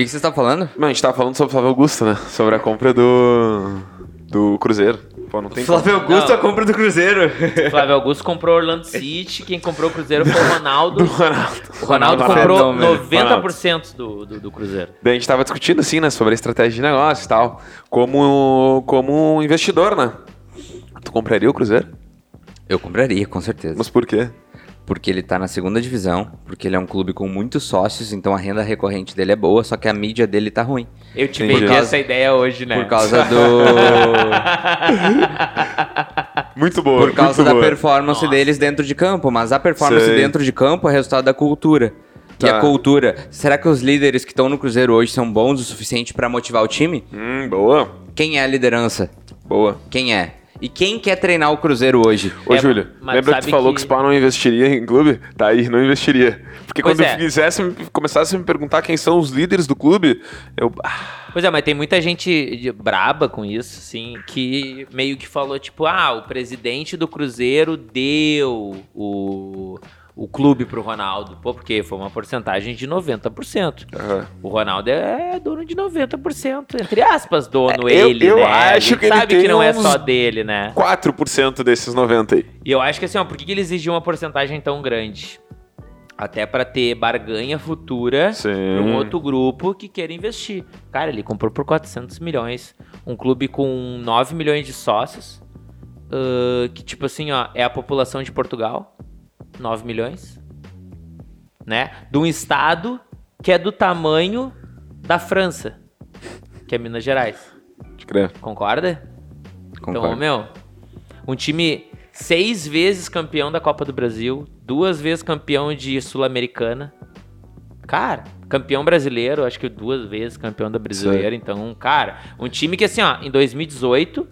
que, que você está falando? Não, a gente tava falando sobre o Flávio Augusto, né? Sobre a compra do. do Cruzeiro. Pô, não tem Flávio Augusto, Não. a compra do Cruzeiro. Flávio Augusto comprou Orlando City, quem comprou o Cruzeiro foi o Ronaldo. como. Ronaldo. O Ronaldo Ronaldo comprou fenômeno. 90% do, do, do Cruzeiro. Daí a gente tava discutindo, assim, né? Sobre a estratégia de negócio e tal. Como, como um investidor, né? Tu compraria o Cruzeiro? Eu compraria, com certeza. Mas por quê? Porque ele tá na segunda divisão, porque ele é um clube com muitos sócios, então a renda recorrente dele é boa, só que a mídia dele tá ruim. Eu te vendi essa ideia hoje, né? Por causa do. Muito boa. por causa da boa. performance deles dentro de campo, mas a performance Sei. dentro de campo é resultado da cultura. E Tá. a cultura, será que os líderes que estão no Cruzeiro hoje são bons o suficiente pra motivar o time? Hum, boa. Quem é a liderança? Boa. Quem é? E quem quer treinar o Cruzeiro hoje? Ô, É, Júlio, lembra que tu falou que, que- o Spa não investiria em clube? Tá aí, não investiria. Porque Pois quando é. eu fizesse, começasse a me perguntar quem são os líderes do clube, eu. Ah, Pois é, mas tem muita gente braba com isso, assim, que meio que falou, tipo, ah, o presidente do Cruzeiro deu o, o clube pro Ronaldo. Pô, porque foi uma porcentagem de 90%. aham. O Ronaldo é dono de 90%, entre aspas, dono É, eu- ele, eu né? A acho que ele sabe tem que não é só dele, né? 4% desses 90 aí. E eu acho que assim, ó, por que, ele exigiu uma porcentagem tão grande? Até pra ter barganha futura pra um outro grupo que queira investir. Cara, ele comprou por 400 milhões. Um clube com 9 milhões de sócios. ah, que, tipo assim, ó, é a população de Portugal. 9 milhões. Né? De um estado que é do tamanho da França. Que é Minas Gerais. Crer. Concorda? Então, Concordo. meu, um time seis vezes campeão da Copa do Brasil, duas vezes campeão de Sul-Americana. Cara, campeão brasileiro, acho que duas vezes campeão da brasileira. Então, cara, um time que assim, ó, em 2018,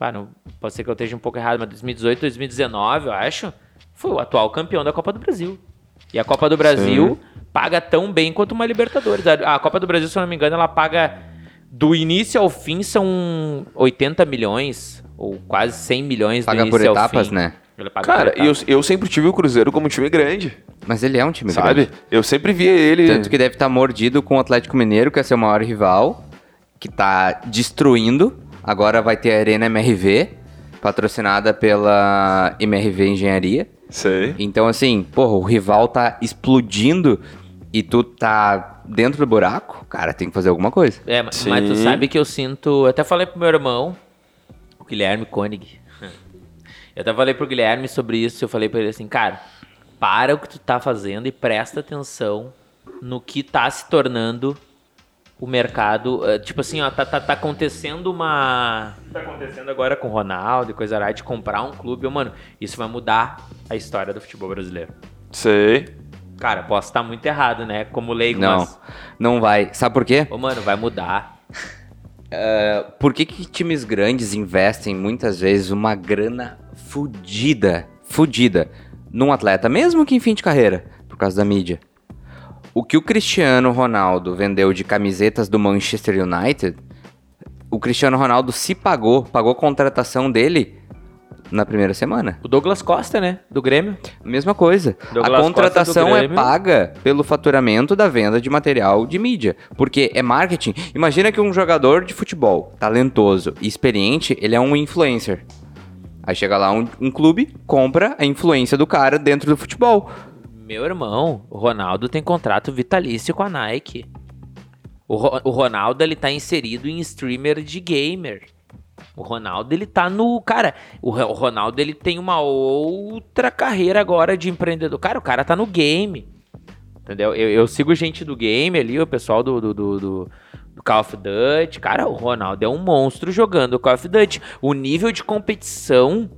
ah, não, pode ser que eu esteja um pouco errado, mas 2018, 2019, eu acho, foi o atual campeão da Copa do Brasil. E a Copa do Brasil paga tão bem quanto uma Libertadores. A Copa do Brasil, se eu não me engano, ela paga do início ao fim são 80 milhões, ou quase 100 milhões do Paga início por ao etapas, fim. né? Cara, por eu, eu sempre tive o Cruzeiro como um time grande, Mas ele é um time sabe? grande. Eu sempre via ele. Tanto que deve estar mordido com o Atlético Mineiro, que é seu maior rival, que tá destruindo. Agora vai ter a Arena MRV, patrocinada pela MRV Engenharia. Sei. Então, assim, porra, o rival tá explodindo e tu tá dentro do buraco, cara, tem que fazer alguma coisa. É, ma- mas tu sabe que eu sinto. Eu até falei pro meu irmão, o Guilherme Koenig. Eu até falei pro Guilherme sobre isso. Eu falei pra ele assim, cara, para o que tu tá fazendo e presta atenção no que tá se tornando o mercado. eh, Tipo assim, ó, tá, tá, tá acontecendo uma. Tá acontecendo agora com o Ronaldo e coisa de comprar um clube. Ô, Mano, isso vai mudar a história do futebol brasileiro. Sei. Cara, posso estar muito errado, né? Como leigo, Não, mas. não vai. Sabe por quê? Ô, mano, vai mudar. Por que, que times grandes investem muitas vezes uma grana fudida, fudida, num atleta, mesmo que em fim de carreira, por causa da mídia? O que o Cristiano Ronaldo vendeu de camisetas do Manchester United, o Cristiano Ronaldo se pagou, pagou a contratação dele na primeira semana. O Douglas Costa, né? Do Grêmio. Mesma coisa. Douglas a contratação é paga pelo faturamento da venda de material de mídia. Porque é marketing. Imagina que um jogador de futebol talentoso e experiente, ele é um influencer. Aí chega lá um, um clube, compra a influência do cara dentro do futebol. Meu irmão, o Ronaldo tem contrato vitalício com a Nike. O, Ro- o Ronaldo, ele tá inserido em streamer de gamer. O Ronaldo, ele tá no... Cara, o, Ro- o Ronaldo, ele tem uma outra carreira agora de empreendedor. Cara, o cara tá no game. Entendeu? Eu, eu sigo gente do game ali, o pessoal do, do, do, do- Call of Duty. Cara, o Ronaldo é um monstro jogando Call of Duty. O nível de competição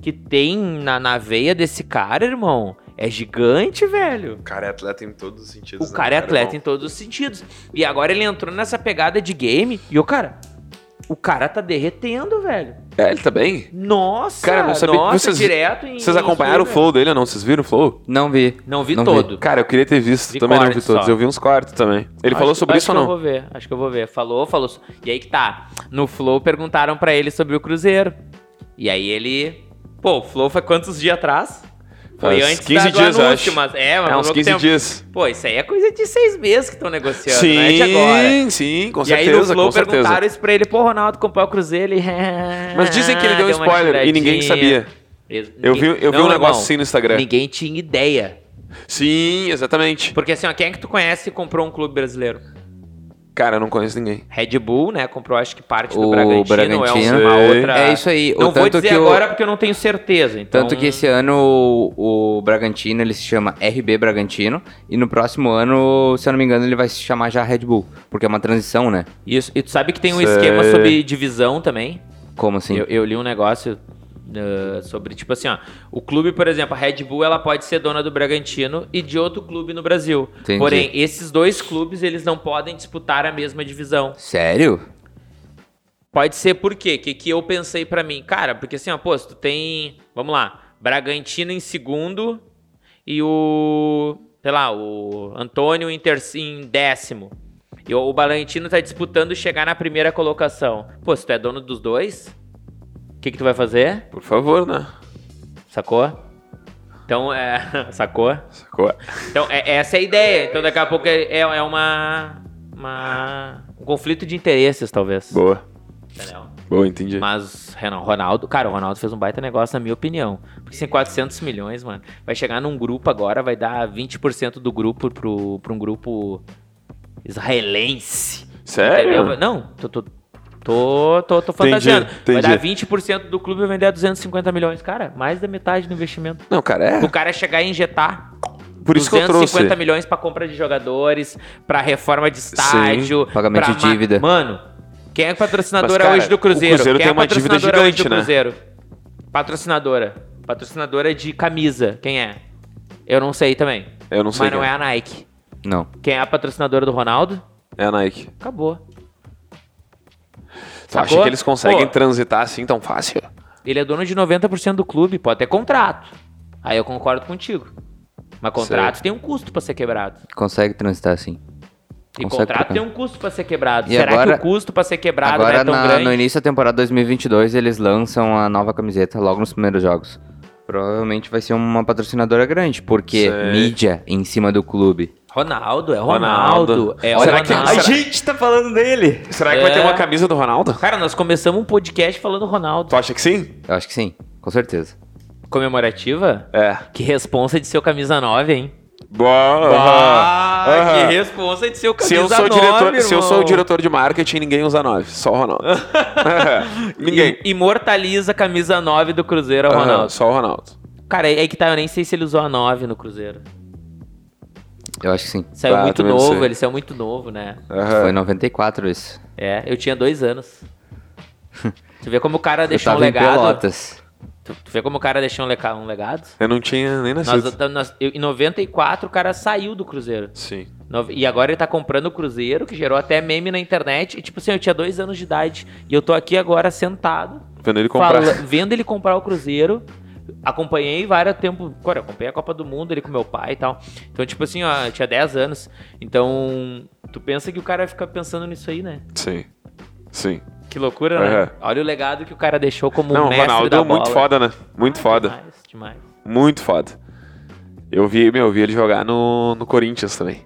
que tem na, na veia desse cara, irmão, é gigante, velho. O cara é atleta em todos os sentidos. O né, cara é atleta bom. em todos os sentidos. E agora ele entrou nessa pegada de game e o cara. O cara tá derretendo, velho. É, ele tá bem. Nossa, Cara, não sabia que nossa, vocês- direto em. Vocês em acompanharam o streamer. flow dele ou não? Vocês viram o flow? Não vi. Não vi Não vi. todo. Cara, eu queria ter visto. Vi também não vi todos. só. Eu vi uns cortes também. Ele Acho falou que- sobre acho isso ou que não? Eu vou ver, acho que eu vou ver. Falou, falou. E aí que tá. No Flow perguntaram pra ele sobre o Cruzeiro. E aí ele. Pô, o Flow foi quantos dias atrás? Foi antes 15 da, do dias, anúncio, acho. mas é, mas É, uns mesmo 15 tempo- dias. Pô, isso aí é coisa de seis meses que estão negociando, não é de Sim, agora. sim, com e aí no certeza, Flow com certeza. perguntaram isso pra ele, pô, Ronaldo comprou o Cruzeiro, ele... Mas dizem que ele deu um Deu uma spoiler e ninguém sabia. Eu vi- eu vi um negócio assim no Instagram. Ninguém tinha ideia. Sim, exatamente. Porque assim, ó, quem é que tu conhece que comprou um clube brasileiro? Cara, eu não conheço ninguém. Red Bull, né? Comprou acho que parte do O Bragantino, Bragantino. é uma outra... É isso aí, o Não vou tanto dizer o- agora porque eu não tenho certeza. Então... Tanto que esse ano o, o Bragantino ele se chama RB Bragantino e no próximo ano, se eu não me engano, ele vai se chamar já Red Bull, porque é uma transição, né? Isso, e tu sabe que tem um Sei. esquema sobre divisão também? Como assim? Eu, eu li um negócio uh, sobre, tipo assim, ó. O clube, por exemplo, a Red Bull, ela pode ser dona do Bragantino e de outro clube no Brasil. Entendi. Porém, esses dois clubes, eles não podem disputar a mesma divisão. Sério? Pode ser por quê? O que, que eu pensei pra mim? Cara, porque assim, ó, pô, tu tem, vamos lá, Bragantino em segundo e o, sei lá, o Antônio em, em décimo. E o, o Bragantino tá disputando chegar na primeira colocação. Pô, se tu é dono dos dois, que que tu vai fazer? Por favor, né? Sacou? Então, é... Sacou? Sacou? Então, é, essa é a ideia. Então, daqui a pouco é, é é uma... uma... Um conflito de interesses, talvez. Boa. Entendeu? Boa, entendi. Mas Renan- Ronaldo, cara, o Ronaldo fez um baita negócio, na minha opinião. Porque sem 400 milhões, mano, vai chegar num grupo agora, vai dar 20% do grupo pro, pra um grupo israelense. Sério? Entendeu? Não, tô, tô, tô, tô, tô fantasiando. Vai entendi. dar 20% do clube e vender a 250 milhões. Cara, mais da metade do investimento. Não, cara, é. O cara chegar e injetar Por isso que eu 250 trouxe. milhões pra compra de jogadores, pra reforma de estádio, Pagamento pra de dívida. ma- Mano, quem é patrocinadora Mas, cara, hoje do Cruzeiro? o Cruzeiro quem tem é uma dívida patrocinadora hoje gigante, do né? Cruzeiro? Patrocinadora. Patrocinadora de camisa. Quem é? Eu não sei também. Eu não sei Mas não quem é é. a Nike. Não. Quem é a patrocinadora do Ronaldo? É a Nike. Acabou. Tu acha que eles conseguem Pô. transitar assim tão fácil? Ele é dono de 90% do clube, pode ter contrato. Aí eu concordo contigo. Mas contrato tem um custo pra ser quebrado. Consegue transitar assim. E Consegue contrato trocar. tem um custo pra ser quebrado. E Será agora- que o custo pra ser quebrado Agora, não é tão na- grande? no início da temporada 2022, eles lançam a nova camiseta logo nos primeiros jogos. Provavelmente vai ser uma patrocinadora grande, porque Sei. mídia em cima do clube. Ronaldo, é Ronaldo. Ronaldo. É Será o que- Ronaldo. será- gente tá falando dele! Será que vai ter É. uma camisa do Ronaldo? Cara, nós começamos um podcast falando Ronaldo. Tu acha que sim? Eu acho que sim, com certeza. Comemorativa? É. Que responsa de seu camisa 9, hein? Boa. Ah, aham. que responsa de seu Se camisa eu, sou 9, diretor, se eu sou o irmão. diretor de marketing, ninguém usa 9, só o Ronaldo. ninguém. I- Imortaliza a camisa 9 do Cruzeiro ao Aham, Ronaldo. Só o Ronaldo. Cara, é aí que tá, eu nem sei se ele usou a 9 no Cruzeiro. Eu acho que sim. Saiu Ah, muito novo, ele saiu muito novo, né? Aham. Foi em 94 isso. É, eu tinha dois anos. tu vê como o cara deixou um em legado. Pelotas. Tu, tu vê como o cara deixou um, leca- um legado? Eu não tinha nem Nós, nascido. nós- eu- em 94 o cara saiu do Cruzeiro. Sim. No- E agora ele tá comprando o Cruzeiro, que gerou até meme na internet. E tipo assim, eu tinha dois anos de idade. E eu tô aqui agora sentado, Vendo ele comprar. fala- vendo ele comprar o Cruzeiro. Acompanhei vários tempos. Cara, acompanhei a Copa do Mundo ele com meu pai e tal. Então, tipo assim, ó, tinha 10 anos. Então, tu pensa que o cara fica pensando nisso aí, né? Sim. Sim. Que loucura, né? Olha o legado que o cara deixou como não, mestre Ronaldo da é muito bola. foda, né? Muito foda. Demais, demais. Muito foda. Eu vi, meu, eu vi ele jogar no, no Corinthians também.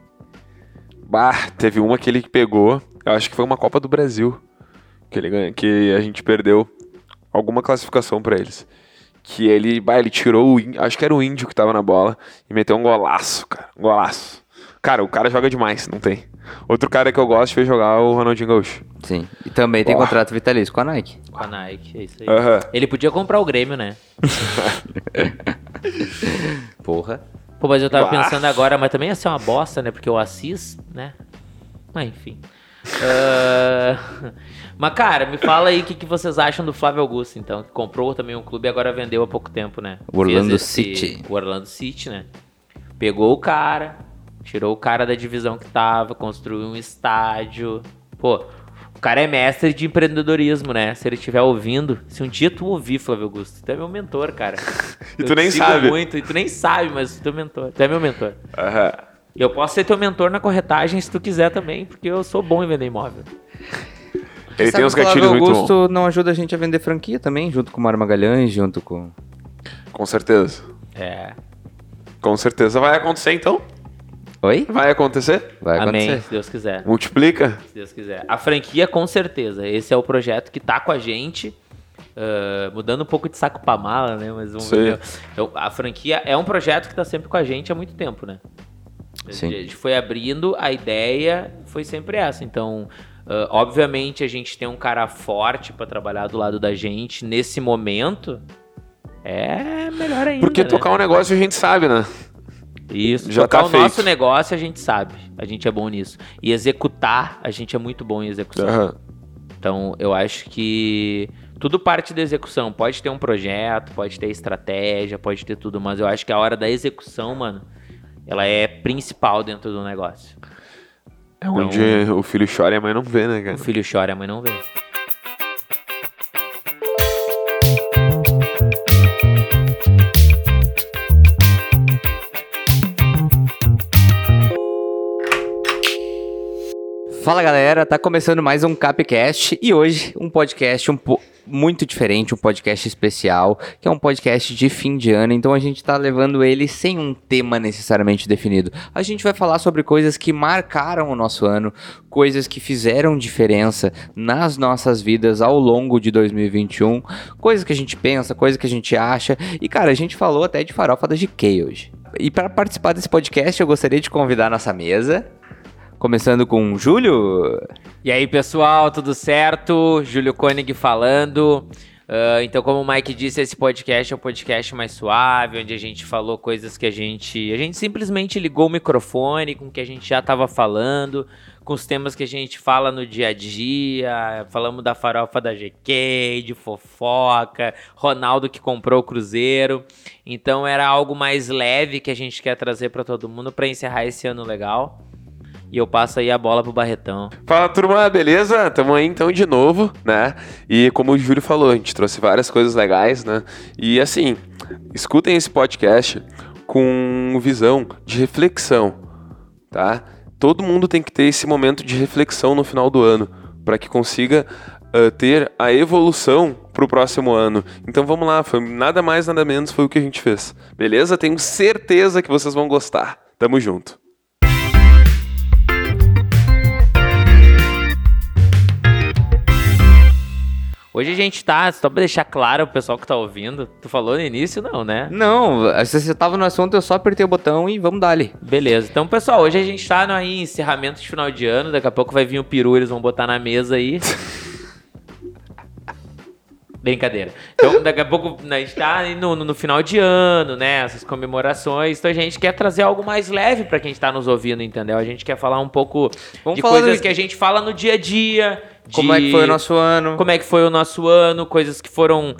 Bah, teve uma que ele pegou, eu acho que foi uma Copa do Brasil, que ele ganha, que a gente perdeu alguma classificação pra eles. Que ele, bah, ele tirou o, acho que era o índio que tava na bola e meteu um golaço, cara, um golaço. Cara, o cara joga demais, não tem. Outro cara que eu gosto ver jogar é o Ronaldinho Gaúcho. Sim. E também tem contrato vitalício com a Nike. Com a Nike, é isso aí. Aham. Ele podia comprar o Grêmio, né? Porra. Pô, mas eu tava Bah. pensando agora, mas também ia ser uma bosta, né? Porque o Assis, né? Mas enfim. Ah, Mas, cara, me fala aí o que, que vocês acham do Flávio Augusto, então, que comprou também um clube e agora vendeu há pouco tempo, né? O Orlando esse- City. O Orlando City, né? Pegou o cara, tirou o cara da divisão que tava, construiu um estádio. Pô, o cara é mestre de empreendedorismo, né? Se ele estiver ouvindo, se um dia tu ouvir, Flávio Augusto, tu é meu mentor, cara. E tu nem sabe. muito, e tu nem sabe, mas tu é mentor. Tu é meu mentor. Aham. E eu posso ser teu mentor na corretagem se tu quiser também, porque eu sou bom em vender imóvel. Ele Sabe tem uns o Flávio gatilhos muito bons. Augusto não ajuda a gente a vender franquia também, junto com o Mário Magalhães, junto com... Com certeza. É. Com certeza vai acontecer então. Oi? Vai acontecer? Vai Amém, acontecer. se Deus quiser. Multiplica. Se Deus quiser. A franquia, com certeza. Esse é o projeto que tá com a gente. ah, mudando um pouco de saco pra mala, né? Mas vamos Sim. ver. Então, a franquia é um projeto que tá sempre com a gente há muito tempo, né? Sim. A gente foi abrindo, a ideia foi sempre essa. Então, ah, obviamente, a gente tem um cara forte pra trabalhar do lado da gente nesse momento. É melhor ainda. Porque né? tocar um negócio a gente sabe, né? Isso, Já tocar tá o nosso feito. negócio a gente sabe. A gente é bom nisso. E executar, a gente é muito bom em execução. Aham. Então, eu acho que tudo parte da execução. Pode ter um projeto, pode ter estratégia, pode ter tudo, mas eu acho que a hora da execução, mano, ela é principal dentro do negócio. É onde o filho chora e a mãe não vê, né, O cara? filho chora, a mãe não vê. Fala galera, tá começando mais um Capcast e hoje um podcast um po- muito diferente, um podcast especial, que é um podcast de fim de ano, então a gente tá levando ele sem um tema necessariamente definido. A gente vai falar sobre coisas que marcaram o nosso ano, coisas que fizeram diferença nas nossas vidas ao longo de 2021, coisas que a gente pensa, coisas que a gente acha. E cara, a gente falou até de farofa da GK hoje. E para participar desse podcast, eu gostaria de convidar a nossa mesa Começando com o Júlio. E aí, pessoal, tudo certo? Júlio Koenig falando. Ah, então, como o Mike disse, esse podcast é um podcast mais suave, onde a gente falou coisas que a gente. A gente simplesmente ligou o microfone com o que a gente já estava falando, com os temas que a gente fala no dia a dia. Falamos da farofa da GK, de fofoca, Ronaldo que comprou o Cruzeiro. Então, era algo mais leve que a gente quer trazer para todo mundo para encerrar esse ano legal. E eu passo aí a bola pro Barretão. Fala turma, beleza? Tamo aí então de novo, né? E como o Júlio falou, a gente trouxe várias coisas legais, né? E assim, escutem esse podcast com visão de reflexão, tá? Todo mundo tem que ter esse momento de reflexão no final do ano, para que consiga ah, ter a evolução pro próximo ano. Então vamos lá, foi nada mais nada menos foi o que a gente fez. Beleza? Tenho certeza que vocês vão gostar. Tamo junto. Hoje a gente tá, só pra deixar claro o pessoal que tá ouvindo, tu falou no início, não, né? Não, se você tava no assunto, eu só apertei o botão e vamos dar ali. Beleza. Então, pessoal, hoje a gente tá no aí, encerramento de final de ano, daqui a pouco vai vir o peru, eles vão botar na mesa aí. Brincadeira. Então, daqui a pouco né, a gente tá no, no, final de ano, né? Essas comemorações. Então a gente quer trazer algo mais leve pra quem tá nos ouvindo, entendeu? A gente quer falar um pouco Vamos de falar coisas que a gente fala no dia a dia. Como é que de- foi o nosso ano? como é que foi o nosso ano, coisas que foram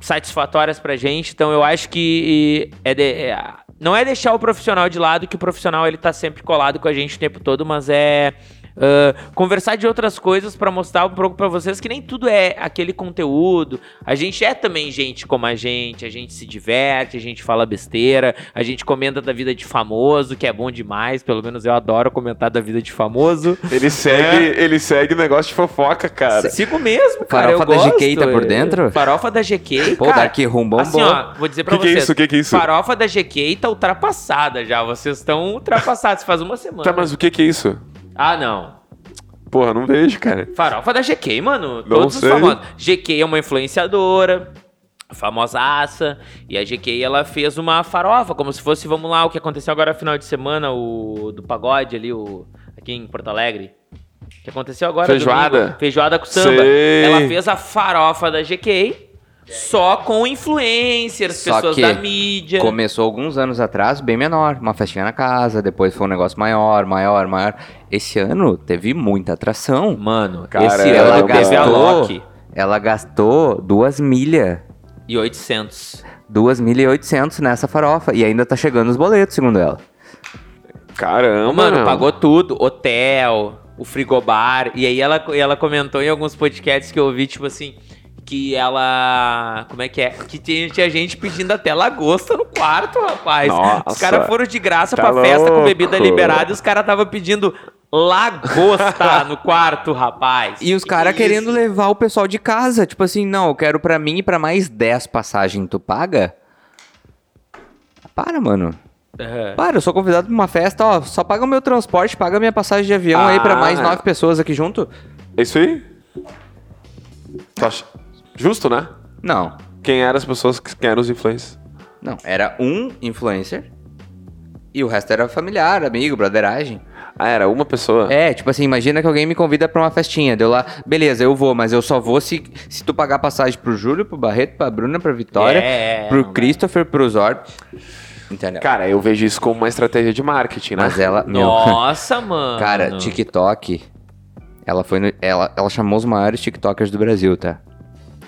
satisfatórias pra gente. Então eu acho que é de- é- não é deixar o profissional de lado, que o profissional ele tá sempre colado com a gente o tempo todo, mas é ah, conversar de outras coisas pra mostrar um pouco pra vocês que nem tudo é aquele conteúdo. A gente é também gente como a gente, a gente se diverte, a gente fala besteira, a gente comenta da vida de famoso, que é bom demais, pelo menos eu adoro comentar da vida de famoso. Ele segue, ele segue o negócio de fofoca, cara. Sigo mesmo, cara. Farofa eu da. GK tá por dentro? Farofa da GK, Pô, cara. Dark Room bombou. Assim, ó, vou dizer pra Que que é vocês. isso? Que que é isso? Farofa da GK tá ultrapassada já. Vocês estão ultrapassados faz uma semana. Tá, mas o que que é isso? Ah, não. Porra, não vejo, cara. Farofa da GK, mano. Todos sei. os famosos. GK é uma influenciadora. Famosaça. E a GK, ela fez uma farofa, como se fosse, vamos lá, o que aconteceu agora no final de semana, o do pagode ali, o aqui em Porto Alegre. O que aconteceu agora? Feijoada? domingo? Feijoada com samba. Sei. Ela fez a farofa da GK só com influencers, Só pessoas que da mídia. Começou alguns anos atrás, bem menor. Uma festinha na casa, depois foi um negócio maior, maior, maior. Esse ano teve muita atração. Mano, Caramba. esse ano Ela teve a gastou, Loki ela gastou duas milhas. e 800. 2.800 nessa farofa. E ainda tá chegando os boletos, segundo ela. Caramba, Mano, pagou tudo, hotel, o frigobar. E aí ela, e ela comentou em alguns podcasts que eu ouvi, tipo assim, que ela. Como é que é? Que tinha, tinha gente pedindo até lagosta no quarto, rapaz. Nossa, os caras foram de graça tá pra festa com bebida louco. liberada e os caras tava pedindo lagosta no quarto, rapaz. E os caras que querendo levar o pessoal de casa. Tipo assim, não, eu quero pra mim e pra mais 10 passagens. Tu paga? para, mano. Aham. Para, eu sou convidado pra uma festa, ó, só paga o meu transporte, paga a minha passagem de avião aí pra Ah. mais nove pessoas aqui junto. É isso aí? Tu acha justo, né? Não, Quem eram as pessoas, que- quem eram os influencers? não, era um influencer e o resto era familiar, amigo, broderagem. Ah, era uma pessoa? É, tipo assim, imagina que alguém me convida pra uma festinha, deu lá, beleza, eu vou, mas eu só vou se, se tu pagar passagem pro Júlio, pro Barreto, pra Bruna, pra Vitória, É, pro não dá. Christopher, pro Zor. Entendeu? Cara, eu vejo isso como uma estratégia de marketing, né? Mas ela, meu, Nossa, mano. cara, TikTok, ela foi no, ela, ela chamou os maiores TikTokers do Brasil, tá?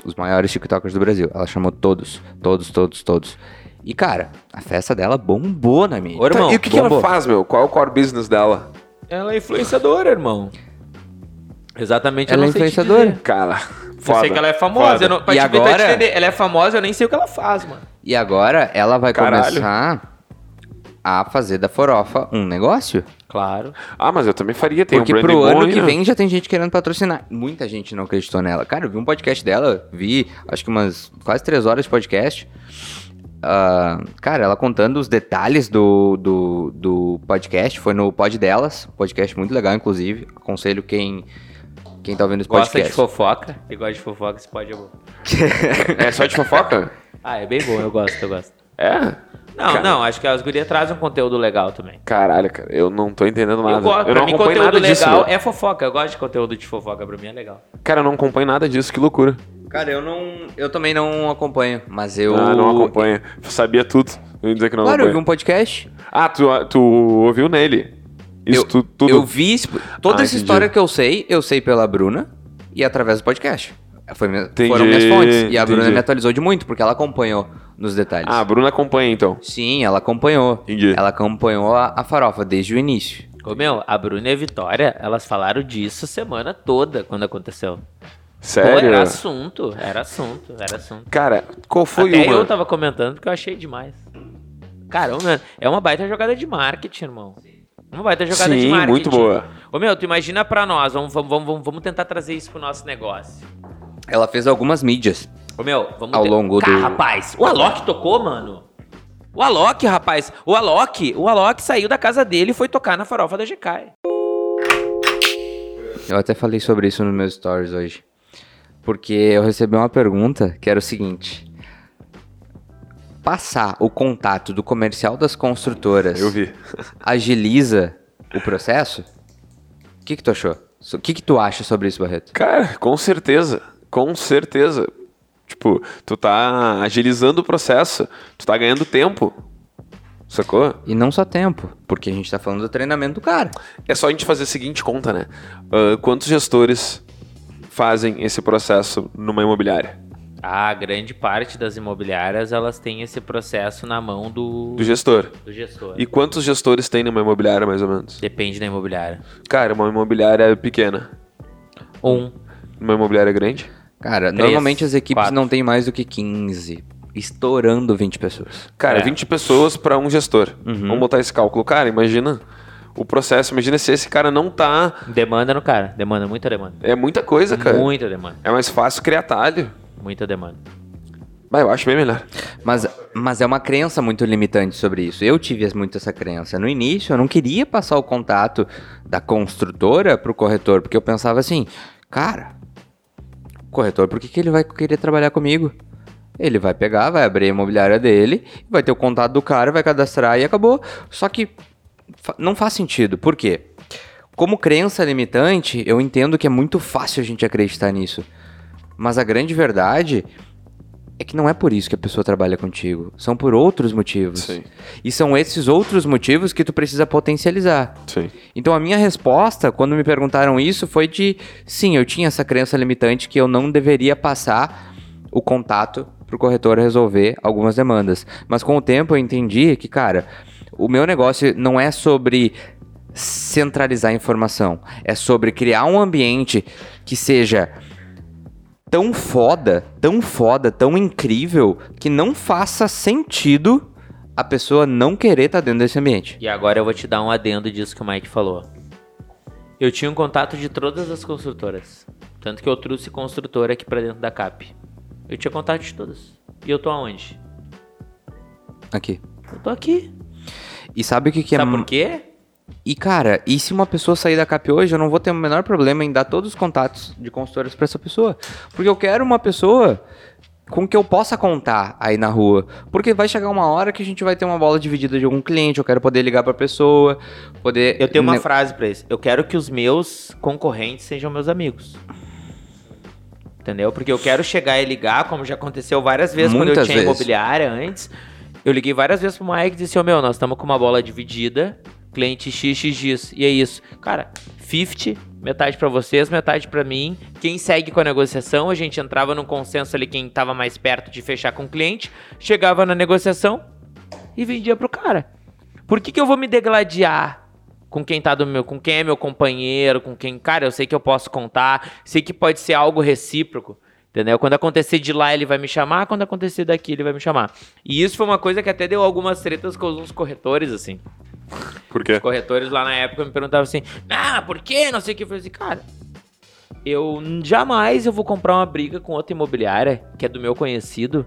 Os maiores TikTokers do Brasil. Ela chamou todos, todos, todos, todos. E, cara, a festa dela bombou na mídia. Ô, irmão, Tá, e o que, que ela faz, meu? Qual é o core business dela? Ela é influenciadora, irmão. Exatamente, eu Ela é influenciadora. Cara, Eu foda. sei que ela é famosa. Eu não, pra E te tentar agora- te entender, ela é famosa, eu nem sei o que ela faz, mano. E agora ela vai Caralho. começar a fazer da Farofa um negócio. Claro. Ah, mas eu também faria, tem Porque um pro ano que vem já tem gente querendo patrocinar. Muita gente não acreditou nela. Cara, eu vi um podcast dela, vi acho que umas quase três horas de podcast. Ah, cara, ela contando os detalhes do, do, do podcast. Foi no Pod Delas, podcast muito legal, inclusive. Aconselho quem, quem tá ouvindo esse Gosta de podcast. fofoca. Quem gosta de fofoca, esse pode é bom. É só de fofoca? Ah, é bem bom, eu gosto, eu gosto. É? Não, Cara. não, acho que as gurias trazem um conteúdo legal também. Caralho, cara, eu não tô entendendo nada. eu gosto, eu pra não mim, acompanho conteúdo nada disso. legal meu. é fofoca. Eu gosto de conteúdo de fofoca, pra mim é legal. Cara, eu não acompanho nada disso, que loucura. Cara, eu não. Eu também não acompanho, mas eu. Ah, não acompanho. Sabia tudo. Eu ia dizer que não Claro, eu vi um podcast. Ah, tu, tu ouviu nele? Isso eu, tu- tudo. Eu vi. Toda Ah, essa entendi. história que eu sei, eu sei pela Bruna e através do podcast. Foi minha- Entendi, foram minhas fontes. E a Bruna entendi. me atualizou de muito, porque ela acompanhou nos detalhes. Ah, a Bruna acompanha então. Sim, ela acompanhou. Entendi. Ela acompanhou a, a farofa desde o início. Ô, meu, a Bruna e a Vitória, elas falaram disso a semana toda quando aconteceu. Pô, Sério? era assunto, era assunto, era assunto. Cara, qual foi Até uma? eu tava comentando porque eu achei demais. Cara, ô, meu, é uma baita jogada de marketing, irmão. Uma baita jogada de Sim, marketing. muito boa. Ô, meu, tu imagina pra nós, vamos, vamos, vamos, vamos tentar trazer isso pro nosso negócio. Ela fez algumas mídias. Ô, meu, vamos Ao ter- longo Cara, do- rapaz, o Alok tocou, mano. O Alok, rapaz, o Alok, o Alok saiu da casa dele e foi tocar na farofa da GK. Eu até falei sobre isso nos meus stories hoje. Porque eu recebi uma pergunta que era o seguinte: Passar o contato do comercial das construtoras Eu vi. agiliza o processo? O que, que tu achou? O que, que tu acha sobre isso, Barreto? Cara, com certeza. Com certeza. Tipo, tu tá agilizando o processo. Tu tá ganhando tempo. Sacou? E não só tempo, porque a gente tá falando do treinamento do cara. É só a gente fazer a seguinte conta, né? Ah, quantos gestores fazem esse processo numa imobiliária? A grande parte das imobiliárias, elas têm esse processo na mão do, Do gestor. do gestor. E quantos gestores tem numa imobiliária, mais ou menos? Depende da imobiliária. Cara, uma imobiliária pequena. Um. Uma imobiliária grande? Cara, Três, normalmente as equipes quatro. não têm mais do que 15, estourando 20 pessoas. Cara, É. 20 pessoas pra um gestor. Uhum. Vamos botar esse cálculo. Cara, imagina o processo. Imagina se esse cara não tá. Demanda no cara. Demanda, muita demanda. É muita coisa, cara. Muita demanda. É mais fácil criar talho. Muita demanda. Mas eu acho bem melhor. Mas, mas é uma crença muito limitante sobre isso. Eu tive muito essa crença. No início, eu não queria passar o contato da construtora pro corretor, porque eu pensava assim, cara, corretor, por que, que ele vai querer trabalhar comigo? Ele vai pegar, vai abrir a imobiliária dele, vai ter o contato do cara, vai cadastrar e acabou. Só que não faz sentido. Por quê? Como crença limitante, eu entendo que é muito fácil a gente acreditar nisso. Mas a grande verdade é que não é por isso que a pessoa trabalha contigo. São por outros motivos. Sim. E são esses outros motivos que tu precisa potencializar. Sim. Então a minha resposta, quando me perguntaram isso, foi de sim, eu tinha essa crença limitante que eu não deveria passar o contato pro corretor resolver algumas demandas. Mas com o tempo eu entendi que, cara, o meu negócio não é sobre centralizar a informação, é sobre criar um ambiente que seja tão foda, tão foda, tão incrível que não faça sentido a pessoa não querer estar dentro desse ambiente. E agora eu vou te dar um adendo disso que o Mike falou. Eu tinha um contato de todas as construtoras. Tanto que eu trouxe construtora aqui pra dentro da CAP. Eu tinha contato de todas. E eu tô aonde? Aqui. eu tô aqui. E sabe o que, que é. Sabe por quê? E cara, e se uma pessoa sair da CAP hoje, eu não vou ter o menor problema em dar todos os contatos de consultoras pra essa pessoa. Porque eu quero uma pessoa com que eu possa contar aí na rua. Porque vai chegar uma hora que a gente vai ter uma bola dividida de algum cliente, eu quero poder ligar pra pessoa, poder. Eu tenho uma frase pra isso. Eu quero que os meus concorrentes sejam meus amigos. Entendeu? Porque eu quero chegar e ligar, como já aconteceu várias vezes quando eu Muitas tinha vezes. imobiliária antes. Eu liguei várias vezes pro Mike e disse, ô meu, nós estamos com uma bola dividida, cliente XXX, e é isso. Cara, 50, metade pra vocês, metade pra mim. Quem segue com a negociação, a gente entrava num consenso ali, quem tava mais perto de fechar com o cliente, chegava na negociação e vendia pro cara. Por que, que eu vou me degladiar com quem tá do meu, com quem é meu companheiro, com quem, cara, eu sei que eu posso contar, sei que pode ser algo recíproco. Entendeu? Quando acontecer de lá, ele vai me chamar, quando acontecer daqui, ele vai me chamar. E isso foi uma coisa que até deu algumas tretas com uns corretores, assim. Por quê? Os corretores lá na época me perguntavam assim: Ah, por quê? Não sei o que. Eu falei assim, cara, eu jamais eu vou comprar uma briga com outra imobiliária, que é do meu conhecido,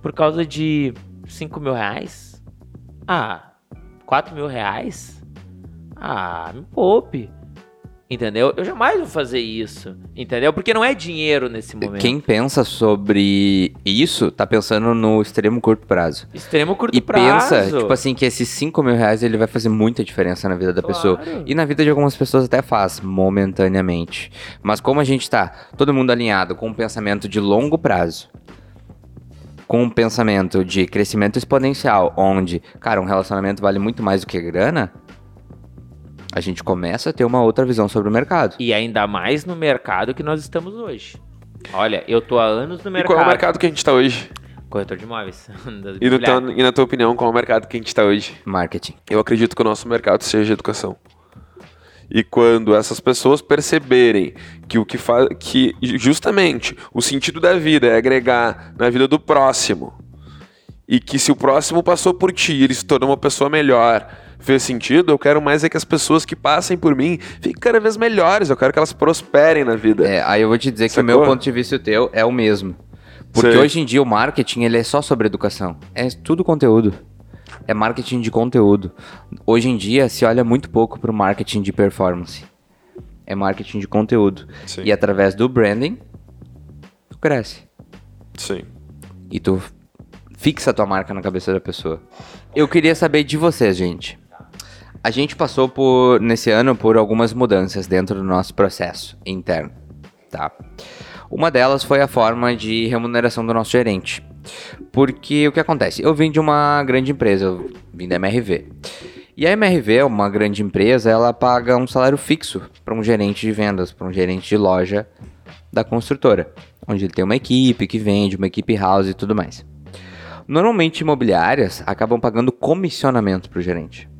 por causa de 5 mil reais. Ah, 4 mil reais? Ah, me poupe. Entendeu? Eu jamais vou fazer isso. Entendeu? Porque não é dinheiro nesse momento. Quem pensa sobre isso, tá pensando no extremo curto prazo. Extremo curto E prazo. pensa, tipo assim, que esses 5 mil reais ele vai fazer muita diferença na vida da pessoa. Claro. E na vida de algumas pessoas até faz, momentaneamente. Mas como a gente tá todo mundo alinhado com um pensamento de longo prazo, com um pensamento de crescimento exponencial, onde, cara, um relacionamento vale muito mais do que grana, a gente começa a ter uma outra visão sobre o mercado. E ainda mais no mercado que nós estamos hoje. Olha, eu tô há anos no E mercado. qual é o mercado que a gente tá hoje? Corretor de imóveis. E, no teu- e na tua opinião, qual é o mercado que a gente tá hoje? Marketing. Eu acredito que o nosso mercado seja educação. E quando essas pessoas perceberem que o que faz que justamente o sentido da vida é agregar na vida do próximo e que se o próximo passou por ti, e ele se tornou uma pessoa melhor, fez sentido, eu quero mais é que as pessoas que passem por mim fiquem cada vez melhores, eu quero que elas prosperem na vida. É, aí eu vou te dizer que o Sacou? meu ponto de vista e o teu é o mesmo. Porque Sei. hoje em dia o marketing ele é só sobre educação. É tudo conteúdo. É marketing de conteúdo. Hoje em dia se olha muito pouco pro marketing de performance. É marketing de conteúdo. Sim. E através do branding, tu cresce. Sim. E tu fixa a tua marca na cabeça da pessoa. Eu queria saber de vocês, gente. A gente passou por nesse ano por algumas mudanças dentro do nosso processo interno, tá? Uma delas foi a forma de remuneração do nosso gerente. Porque o que acontece? Eu vim de uma grande empresa, eu vim da MRV. E a MRV, uma grande empresa, ela paga um salário fixo para um gerente de vendas, para um gerente de loja da construtora, onde ele tem uma equipe que vende, uma equipe house e tudo mais. Normalmente imobiliárias acabam pagando comissionamento para o gerente.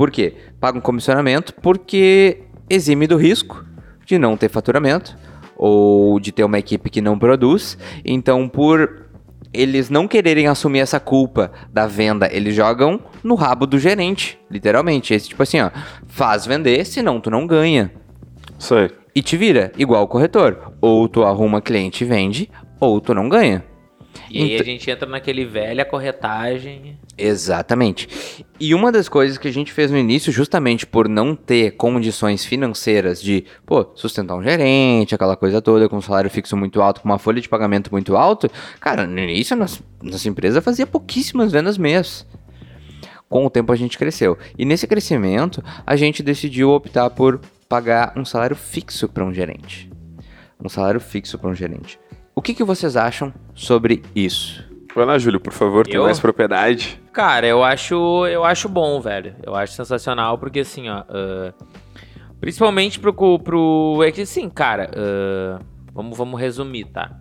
Por quê? Pagam comissionamento porque exime do risco de não ter faturamento ou de ter uma equipe que não produz. Então, por eles não quererem assumir essa culpa da venda, eles jogam no rabo do gerente, literalmente. Esse tipo assim, ó, faz vender, senão tu não ganha. Aí. E te vira, igual o corretor. Ou tu arruma cliente e vende, ou tu não ganha. E aí a gente entra naquele velha corretagem. Exatamente. E uma das coisas que a gente fez no início, justamente por não ter condições financeiras de, pô, sustentar um gerente, aquela coisa toda, com um salário fixo muito alto, com uma folha de pagamento muito alto, cara, no início nossa, nossa empresa fazia pouquíssimas vendas mês. Com o tempo a gente cresceu. E nesse crescimento, a gente decidiu optar por pagar um salário fixo para um gerente. Um salário fixo para um gerente. O que, que vocês acham sobre isso? Vai lá, Júlio, por favor, tem Eu? mais propriedade. Cara, eu acho, eu acho bom, velho. Eu acho sensacional, porque assim, ó. ah, principalmente pro, pro. É que assim, cara. ah, vamos, vamos resumir, tá?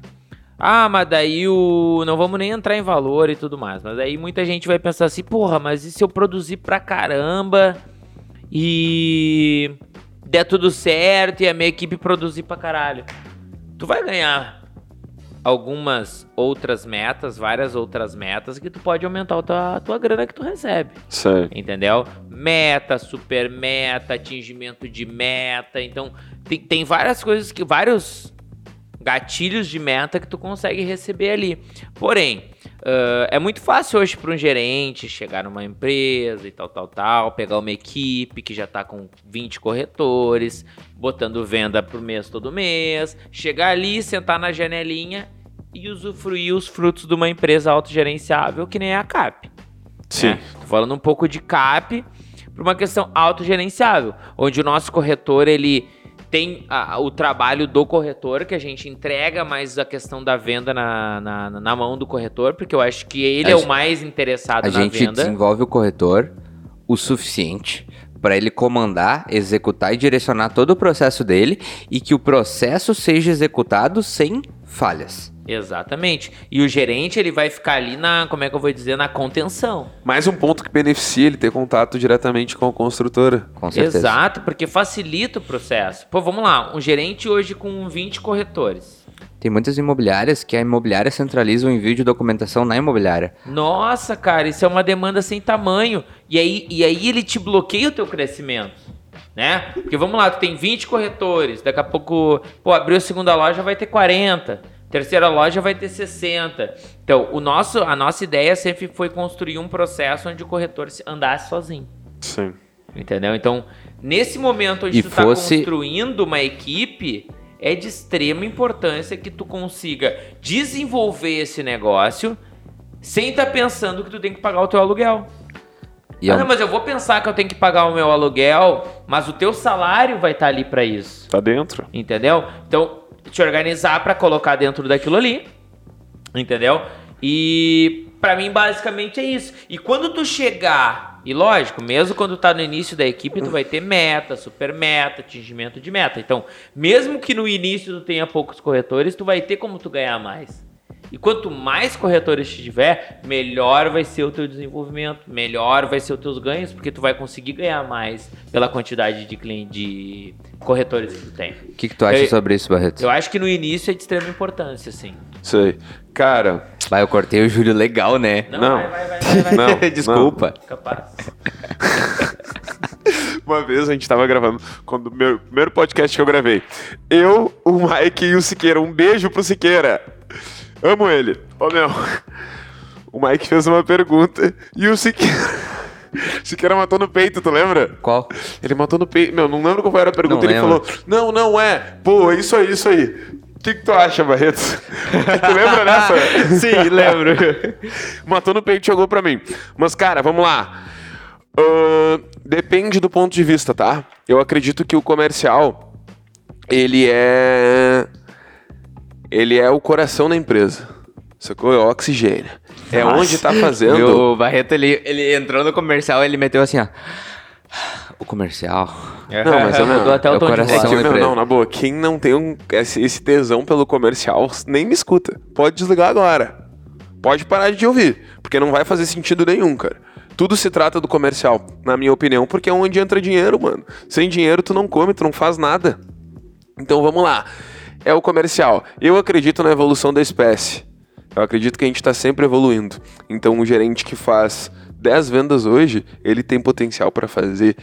Ah, mas daí o. Não vamos nem entrar em valor e tudo mais. Mas aí muita gente vai pensar assim, porra, mas e se eu produzir pra caramba e der tudo certo e a minha equipe produzir pra caralho? Tu vai ganhar algumas outras metas, várias outras metas, que tu pode aumentar a tua, a tua grana que tu recebe. Aí. Entendeu? Meta, super meta, atingimento de meta. Então, tem, tem várias coisas que. vários gatilhos de meta que tu consegue receber ali. Porém, ah, é muito fácil hoje para um gerente chegar numa empresa e tal, tal, tal, pegar uma equipe que já tá com 20 corretores, botando venda pro mês todo mês, chegar ali, sentar na janelinha e usufruir os frutos de uma empresa autogerenciável que nem é a CAP. Sim. né? Tô falando um pouco de CAP para uma questão autogerenciável, onde o nosso corretor ele tem a- o trabalho do corretor, que a gente entrega mais a questão da venda na, na, na mão do corretor, porque eu acho que ele A é gente- o mais interessado A na gente venda. desenvolve o corretor o suficiente para ele comandar, executar e direcionar todo o processo dele e que o processo seja executado sem falhas. Exatamente. E o gerente ele vai ficar ali na, como é que eu vou dizer, na contenção. Mais um ponto que beneficia ele ter contato diretamente com a construtora. Com certeza. Exato, porque facilita o processo. Pô, vamos lá, um gerente hoje com 20 corretores. Tem muitas imobiliárias que a imobiliária centraliza o envio de documentação na imobiliária. Nossa, cara, isso é uma demanda sem tamanho. E aí, e aí ele te bloqueia o teu crescimento. Né? Porque vamos lá, tu tem 20 corretores, daqui a pouco, pô, abriu a segunda loja vai ter 40, terceira loja vai ter 60. Então, o nosso, a nossa ideia sempre foi construir um processo onde o corretor se- andasse sozinho. Sim. Entendeu? Então, nesse momento onde E tu tá fosse- construindo uma equipe, é de extrema importância que tu consiga desenvolver esse negócio sem estar pensando que tu tem que pagar o teu aluguel. E ah, é um- não, mas eu vou pensar que eu tenho que pagar o meu aluguel, mas o teu salário vai estar ali para isso. Tá dentro? Entendeu? Então, te organizar pra colocar dentro daquilo ali. Entendeu? E pra mim basicamente é isso. E quando tu chegar, e lógico, mesmo quando tá no início da equipe, tu vai ter meta, super meta, atingimento de meta. Então, mesmo que no início tu tenha poucos corretores, tu vai ter como tu ganhar mais. E quanto mais corretores tiver, melhor vai ser o teu desenvolvimento, melhor vai ser os teus ganhos, porque tu vai conseguir ganhar mais pela quantidade de clientes, de corretores que tu tem. O que, que tu acha Eu- sobre isso, Barreto? Eu acho que no início é de extrema importância, sim. Sei. Cara, Vai, eu cortei o Júlio legal, né? Não. vai, vai, vai, vai, vai. Não. Desculpa. Capaz. uma vez a gente tava gravando, quando o meu primeiro podcast que eu gravei. Eu, o Mike e o Siqueira. Um beijo pro Siqueira. Amo ele. Ô meu. O Mike fez uma pergunta e o Siqueira. Siqueira matou no peito, tu lembra? Qual? Ele matou no peito. Meu, não lembro qual era a pergunta. Não ele lembro. falou: Não, não é. Pô, isso aí, isso aí. O que, que tu acha, Barreto? tu lembra dessa? Sim, lembro. Matou no peito e jogou pra mim. Mas, cara, vamos lá. Ahn, depende do ponto de vista, tá? Eu acredito que o comercial, ele é... Ele é o coração da empresa. Sacou? É o oxigênio. É Nossa. onde tá fazendo... Meu, o Barreto, ele, ele entrou no comercial ele meteu assim, ó. O comercial. Não, mas eu não- Mudou até é o o tom de coração É voz. não, na boa, quem não tem um- esse, esse tesão pelo comercial, nem me escuta. Pode desligar agora. Pode parar de ouvir, porque não vai fazer sentido nenhum, cara. Tudo se trata do comercial, na minha opinião, porque é onde entra dinheiro, mano. Sem dinheiro tu não come, tu não faz nada. Então vamos lá. É o comercial. Eu acredito na evolução da espécie. Eu acredito que a gente está sempre evoluindo. Então o gerente que faz 10 vendas hoje, ele tem potencial para fazer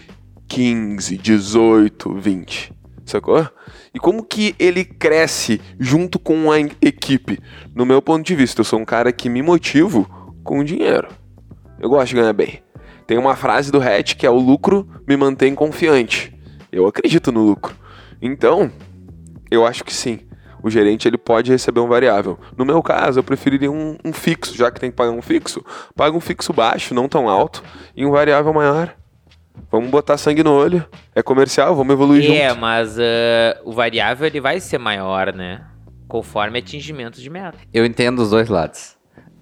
15, 18, 20. Sacou? E como que ele cresce junto com a equipe? No meu ponto de vista, eu sou um cara que me motivo com dinheiro. Eu gosto de ganhar bem. Tem uma frase do Hatch que é o lucro me mantém confiante. Eu acredito no lucro. Então, eu acho que sim. O gerente ele pode receber um variável. No meu caso, eu preferiria um, um fixo, já que tem que pagar um fixo. Paga um fixo baixo, não tão alto, e um variável maior. Vamos botar sangue no olho. É comercial, vamos evoluir É, junto. mas ah, o variável ele vai ser maior, né? Conforme atingimento de meta. Eu entendo os dois lados.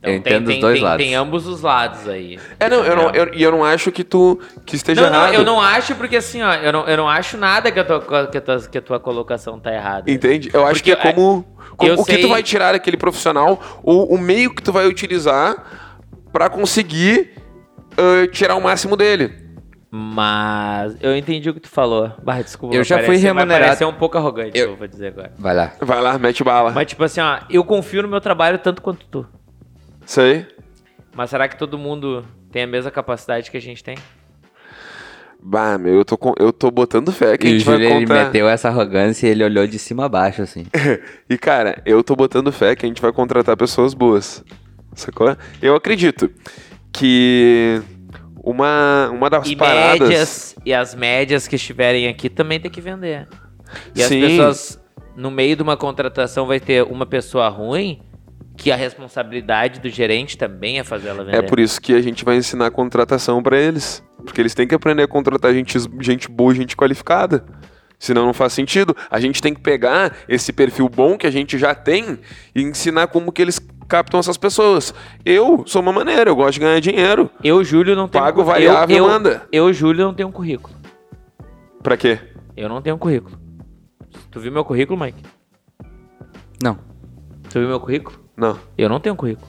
Então, eu tem- entendo tem, os dois tem, lados. Tem ambos os lados aí. É, não, eu não, eu, e eu não acho que tu que esteja Não, não, errado. eu não acho porque assim, ó, eu não, eu não acho nada que a tua, que a tua, que a tua colocação tá errada. Entende? Eu acho Porque que é como, como eu o que sei- tu vai tirar daquele profissional ou o meio que tu vai utilizar pra conseguir ah, tirar o máximo dele. Mas eu entendi o que tu falou. Barra, desculpa. Eu já fui vai remunerado- parecer um pouco arrogante, Eu- eu vou dizer agora. Vai lá. Vai lá, mete bala. Mas tipo assim, ó, eu confio no meu trabalho tanto quanto tu. Isso aí. Mas será que todo mundo tem a mesma capacidade que a gente tem? Bah, meu, eu tô, com- eu tô botando fé que a E o gente vai Júlio, ele contar... meteu essa arrogância e ele olhou de cima a baixo, assim. E, cara, eu tô botando fé que a gente vai contratar pessoas boas. Sacou? Eu acredito que uma, uma das E paradas. médias, e as médias que estiverem aqui também tem que vender. E as Sim. pessoas, no meio de uma contratação, vai ter uma pessoa ruim, que a responsabilidade do gerente também é fazer ela vender. É por isso que a gente vai ensinar contratação pra eles. Porque eles têm que aprender a contratar gente, gente boa gente qualificada. Senão não faz sentido. A gente tem que pegar esse perfil bom que a gente já tem e ensinar como que eles captam essas pessoas. Eu sou uma maneira, eu gosto de ganhar dinheiro. Eu, Júlio, não tenho... Pago variável, eu, eu, manda. Eu, Júlio, não tenho um currículo. Pra quê? Eu não tenho um currículo. Tu viu meu currículo, Mike? Não. Tu viu meu currículo? Não. Eu não tenho currículo.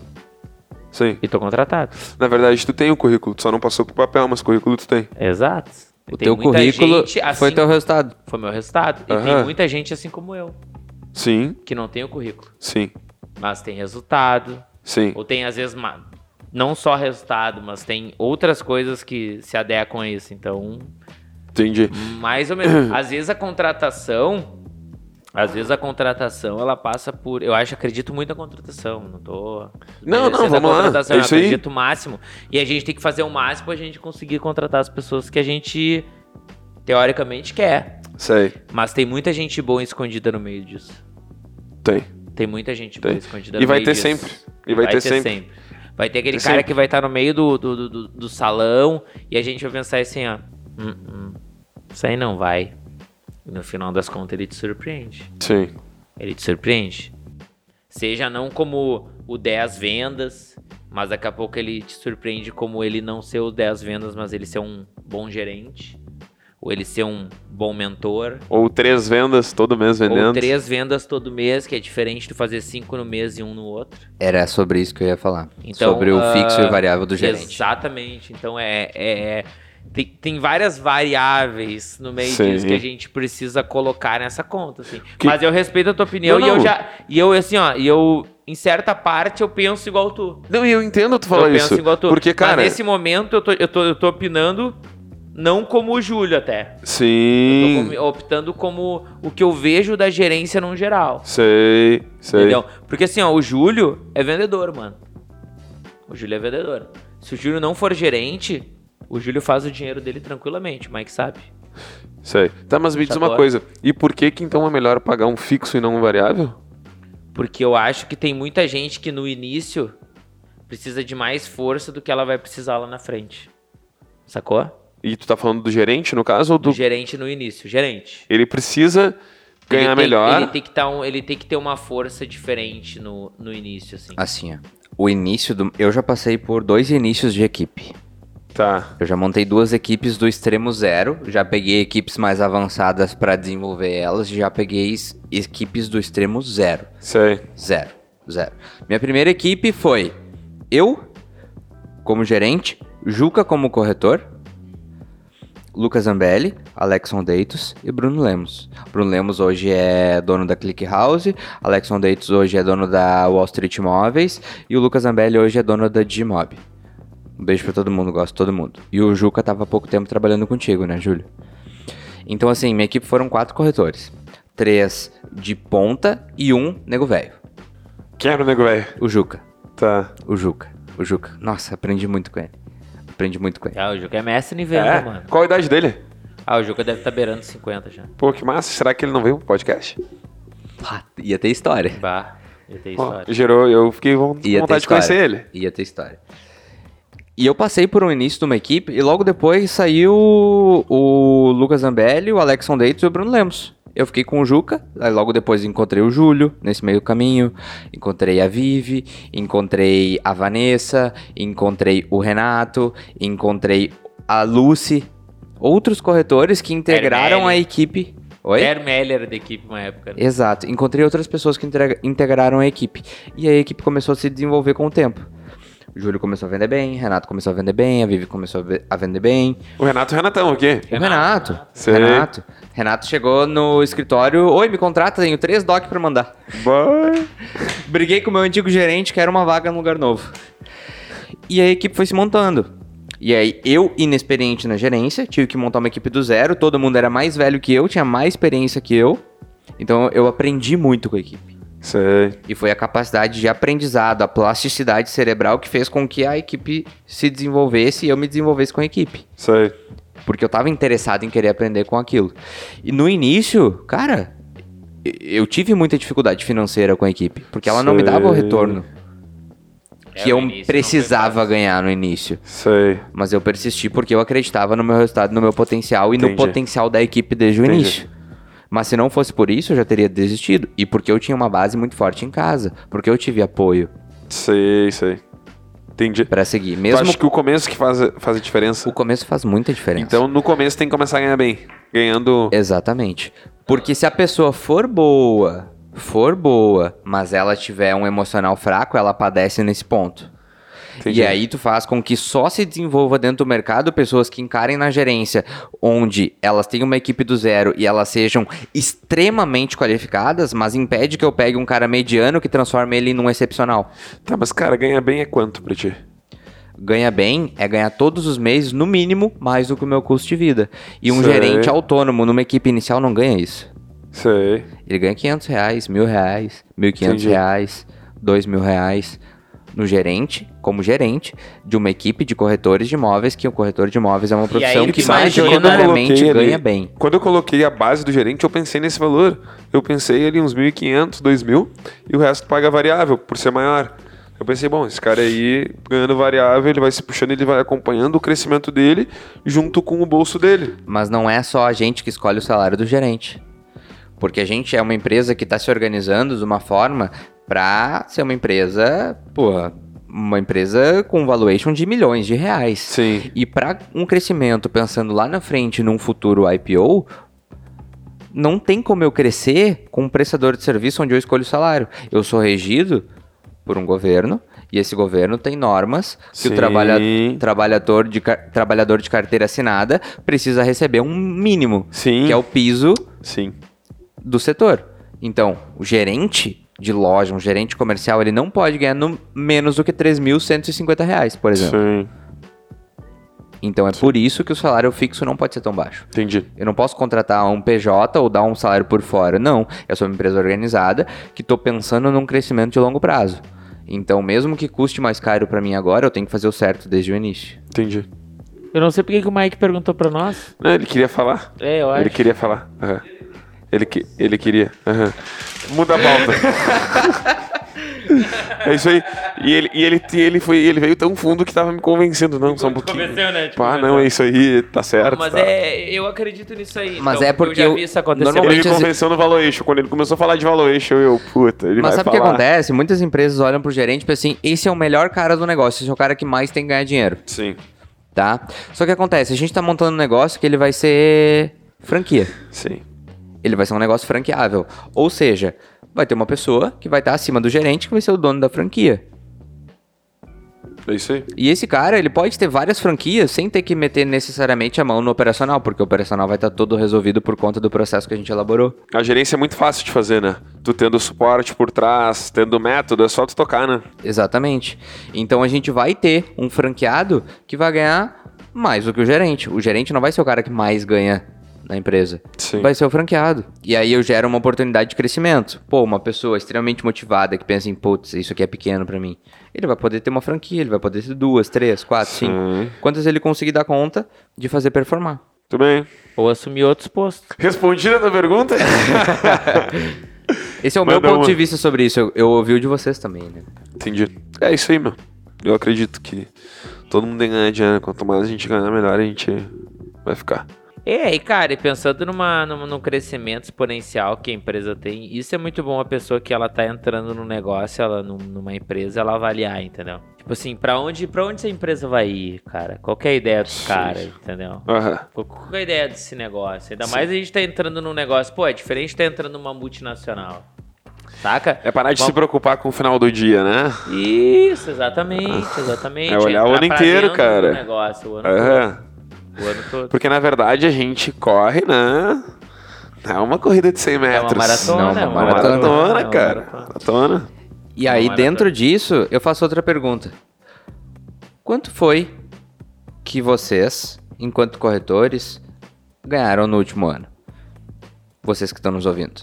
Sim. E tô contratado. Na verdade, tu tem o currículo, tu só não passou pro papel, mas currículo tu tem. Exato. O Tem teu currículo assim- foi teu resultado. Foi meu resultado. E tem Aham. muita gente assim como eu, Sim, que não tem o currículo. sim, Mas tem resultado. sim. Ou tem, às vezes, não só resultado, mas tem outras coisas que se adequam a isso. Então, Entendi. mais ou menos. às vezes a contratação. Às vezes a contratação ela passa por. Eu acho, acredito muito na contratação. Não tô. Não, não, vamos lá. É isso aí. acredito o máximo. E a gente tem que fazer o máximo pra gente conseguir contratar as pessoas que a gente teoricamente quer. Sei. Mas tem muita gente boa escondida no meio disso. Tem. Tem muita gente boa Tem. escondida E no vai meio ter disso. sempre. E vai, ter, sempre. Vai ter aquele Ter cara sempre. que vai estar no meio do, do, do- do, do salão e a gente vai pensar assim, ó. "Hum, hum, isso aí não vai. E no final das contas ele te surpreende. Sim. Ele te surpreende. Seja não como o 10 vendas, mas daqui a pouco ele te surpreende como ele não ser o 10 vendas, mas ele ser um bom gerente. Ou ele ser um bom mentor. Ou três vendas todo mês vendendo. Ou três vendas todo mês, que é diferente de fazer cinco no mês e um no outro. Era sobre isso que eu ia falar. Então, sobre o ah, fixo e o variável do gerente. Exatamente. Então é. é- é- tem, tem várias variáveis no meio Sim. disso que a gente precisa colocar nessa conta, assim. Que- Mas eu respeito a tua opinião Não, e eu já. E eu, assim, ó, e eu, em certa parte, eu penso igual tu. Não, e eu entendo tu falar eu isso. penso igual tu. Porque, cara. Mas nesse momento eu tô, eu tô, eu tô opinando. Não como o Júlio até. Eu tô Sim. optando como o que eu vejo da gerência no geral. Sei, sei. Entendeu? Porque assim, ó, o Júlio é vendedor, mano. O Júlio é vendedor. Se o Júlio não for gerente, o Júlio faz o dinheiro dele tranquilamente, o Mike sabe. Sei. Tá, mas me diz uma coisa. E por que que então é melhor pagar um fixo e não um variável? Porque eu acho que tem muita gente que no início precisa de mais força do que ela vai precisar lá na frente. Sacou? E tu tá falando do gerente, no caso, ou Do do... gerente no início. Gerente. Ele precisa ganhar ele tem, melhor. Ele tem, que tá um- ele tem que ter uma força diferente no, no início, assim. Assim, ó. O início do. Eu já passei por dois inícios de equipe. Tá. Eu já montei duas equipes do extremo zero. Já peguei equipes mais avançadas pra desenvolver elas. Já peguei es- equipes do extremo zero. Sei. Zero. Zero. Minha primeira equipe foi eu, como gerente, Juca como corretor, Lucas Zambelli, Alexon Deitos e Bruno Lemos. Bruno Lemos hoje é dono da Click House, Alexon Deitos hoje é dono da Wall Street Imóveis e o Lucas Zambelli hoje é dono da Digimob. Um beijo pra todo mundo, gosto de todo mundo. E o Juca tava há pouco tempo trabalhando contigo, né, Júlio? Então, assim, minha equipe foram quatro corretores. Três de ponta e um nego velho. Quem era o nego velho? O Juca. Tá. O Juca. O Juca. Nossa, aprendi muito com ele. Aprendi muito com ele. Ah, o Juca é mestre em venda, É? mano. Qual a idade dele? Ah, o Juca deve estar beirando 50 já. Pô, que massa. Será que ele não veio pro podcast? Ia ter história. Bah, ia ter história. gerou, eu fiquei com vontade de conhecer ele. Ia ter história. E eu passei por um início de uma equipe e logo depois saiu o Lucas Zambelli, o Alexon Deitos e o Bruno Lemos. Eu fiquei com o Juca, aí logo depois encontrei o Júlio nesse meio caminho, encontrei a Vivi, encontrei a Vanessa, encontrei o Renato, encontrei a Lucy, outros corretores que integraram a equipe. Oi? Ermelli era da equipe uma época. né? Exato. Encontrei outras pessoas que integra- integraram a equipe. E a equipe começou a se desenvolver com o tempo. O Júlio começou a vender bem, Renato começou a vender bem, a Vivi começou a ve- a vender bem. O Renato o Renatão aqui. O Renato. Sei. Renato. Renato chegou no escritório. Oi, me contrata, tenho três doc pra mandar. Briguei com o meu antigo gerente, que era uma vaga no lugar novo. E a equipe foi se montando. E aí, eu, inexperiente na gerência, tive que montar uma equipe do zero. Todo mundo era mais velho que eu, tinha mais experiência que eu. Então, eu aprendi muito com a equipe. Sei. E foi a capacidade de aprendizado, a plasticidade cerebral que fez com que a equipe se desenvolvesse e eu me desenvolvesse com a equipe. Sei. Porque eu tava interessado em querer aprender com aquilo. E no início, cara, eu tive muita dificuldade financeira com a equipe. Porque ela não me dava o Sei. retorno É, que no eu início precisava ganhar no início. Sei. Mas eu persisti porque eu acreditava no meu resultado, no meu potencial e no Entendi. potencial da equipe desde o Entendi. início. Mas se não fosse por isso, eu já teria desistido. E porque eu tinha uma base muito forte em casa. Porque eu tive apoio Sei, sei. Entendi. pra seguir. Tu Mesmo acha que o começo que faz, faz a diferença? o começo faz muita diferença. Então, no começo tem que começar a ganhar bem. Ganhando. Exatamente. Porque se a pessoa for boa, for boa, mas ela tiver um emocional fraco, ela padece nesse ponto. Entendi. E aí tu faz com que só se desenvolva dentro do mercado pessoas que encarem na gerência, onde elas têm uma equipe do zero e elas sejam extremamente qualificadas, mas impede que eu pegue um cara mediano que transforme ele num excepcional. Tá, mas cara, ganhar bem é quanto pra ti? Ganha bem é ganhar todos os meses, no mínimo, mais do que o meu custo de vida. E um Sei. gerente autônomo numa equipe inicial não ganha isso. Sei. Ele ganha 500 reais, mil reais, 1.500 Entendi. reais, dois mil reais no gerente, como gerente de uma equipe de corretores de imóveis, que o corretor de imóveis é uma profissão que imagina- majoritariamente ali- ganha bem. Quando eu coloquei a base do gerente, eu pensei nesse valor. Eu pensei ali uns 1.500, 2.000 e o resto paga variável, por ser maior. Eu pensei, bom, esse cara aí ganhando variável, ele vai se puxando, ele vai acompanhando o crescimento dele junto com o bolso dele. Mas não é só a gente que escolhe o salário do gerente. Porque a gente é uma empresa que está se organizando de uma forma para ser uma empresa, pô, uma empresa com valuation de milhões de reais. Sim. E para um crescimento, pensando lá na frente num futuro IPO, não tem como eu crescer com um prestador de serviço onde eu escolho o salário. Eu sou regido por um governo e esse governo tem normas que Sim. o trabalha- trabalhador, de, trabalhador de carteira assinada precisa receber um mínimo, Sim. que é o piso Sim. Do setor. Então, o gerente de loja, um gerente comercial, ele não pode ganhar no- menos do que 3.150 reais, por exemplo. Sim. Então é por isso que o salário fixo não pode ser tão baixo. Entendi. Eu não posso contratar um PJ ou dar um salário por fora. Não. Eu sou uma empresa organizada que estou pensando num crescimento de longo prazo. Então, mesmo que custe mais caro para mim agora, eu tenho que fazer o certo desde o início. Entendi. Eu não sei porque que o Mike perguntou pra nós. Não, ele queria falar. É, eu Ele acho. queria falar. Aham. Ele, que, ele queria. Aham. Muda a pauta. é isso aí. E ele, e ele, e ele, foi, ele veio tão fundo que tava me convencendo. Não, só um pouquinho. Convenceu, né? Te Pá, não, é isso aí, tá certo. Mas tá. é, eu acredito nisso aí. Mas então, é porque eu já vi isso acontecer. Ele me normalmente convenceu no valuation. Quando ele começou a falar de valuation, eu, puta, ele Mas vai sabe o que acontece? Muitas empresas olham pro gerente e pensam assim: esse é o melhor cara do negócio, esse é o cara que mais tem que ganhar dinheiro, Sim, tá? Só que acontece, a gente tá montando um negócio que ele vai ser franquia. sim. Ele vai ser um negócio franqueável. Ou seja, vai ter uma pessoa que vai estar acima do gerente que vai ser o dono da franquia. É isso aí. E esse cara, ele pode ter várias franquias sem ter que meter necessariamente a mão no operacional, porque o operacional vai estar todo resolvido por conta do processo que a gente elaborou. A gerência é muito fácil de fazer, né? Tu tendo suporte por trás, tendo método, é só tu tocar, né? Exatamente. Então a gente vai ter um franqueado que vai ganhar mais do que o gerente. O gerente não vai ser o cara que mais ganha na empresa. Sim. Vai ser o franqueado. E aí eu gero uma oportunidade de crescimento. Pô, uma pessoa extremamente motivada que pensa em, putz, isso aqui é pequeno pra mim. Ele vai poder ter uma franquia, ele vai poder ter duas, três, quatro, cinco. Sim. Quantas ele conseguir dar conta de fazer performar. Tudo bem. Ou assumir outros postos. Respondida a tua pergunta? Esse é o meu ponto uma. de vista sobre isso. Eu, eu ouvi o de vocês também, né? Entendi. É isso aí, meu. Eu acredito que todo mundo tem que ganhar dinheiro. Quanto mais a gente ganhar, melhor a gente vai ficar. É, e cara, e pensando numa, num, num crescimento exponencial que a empresa tem, isso é muito bom a pessoa que ela tá entrando no negócio, ela num- numa empresa, ela avaliar, entendeu? Tipo assim, pra onde, pra onde essa empresa vai ir, cara? Qual que é a ideia dos Sim. caras, entendeu? Aham. Qual, qual que é a ideia desse negócio? Ainda mais a gente tá entrando num negócio, pô, é diferente de tá entrando numa multinacional. Saca? É parar de Vamos- se preocupar com o final do dia, né? Isso, exatamente, exatamente. É olhar o ano inteiro, cara. negócio, o ano Aham. O ano todo. Porque na verdade a gente corre, né? Não é uma corrida de 100 É uma metros. maratona, Não, é uma uma Maratona, maratona. é uma cara. maratona. Maratona. E aí, dentro disso, eu faço outra pergunta. Quanto foi que vocês, enquanto corretores, ganharam no último ano? Vocês que estão nos ouvindo.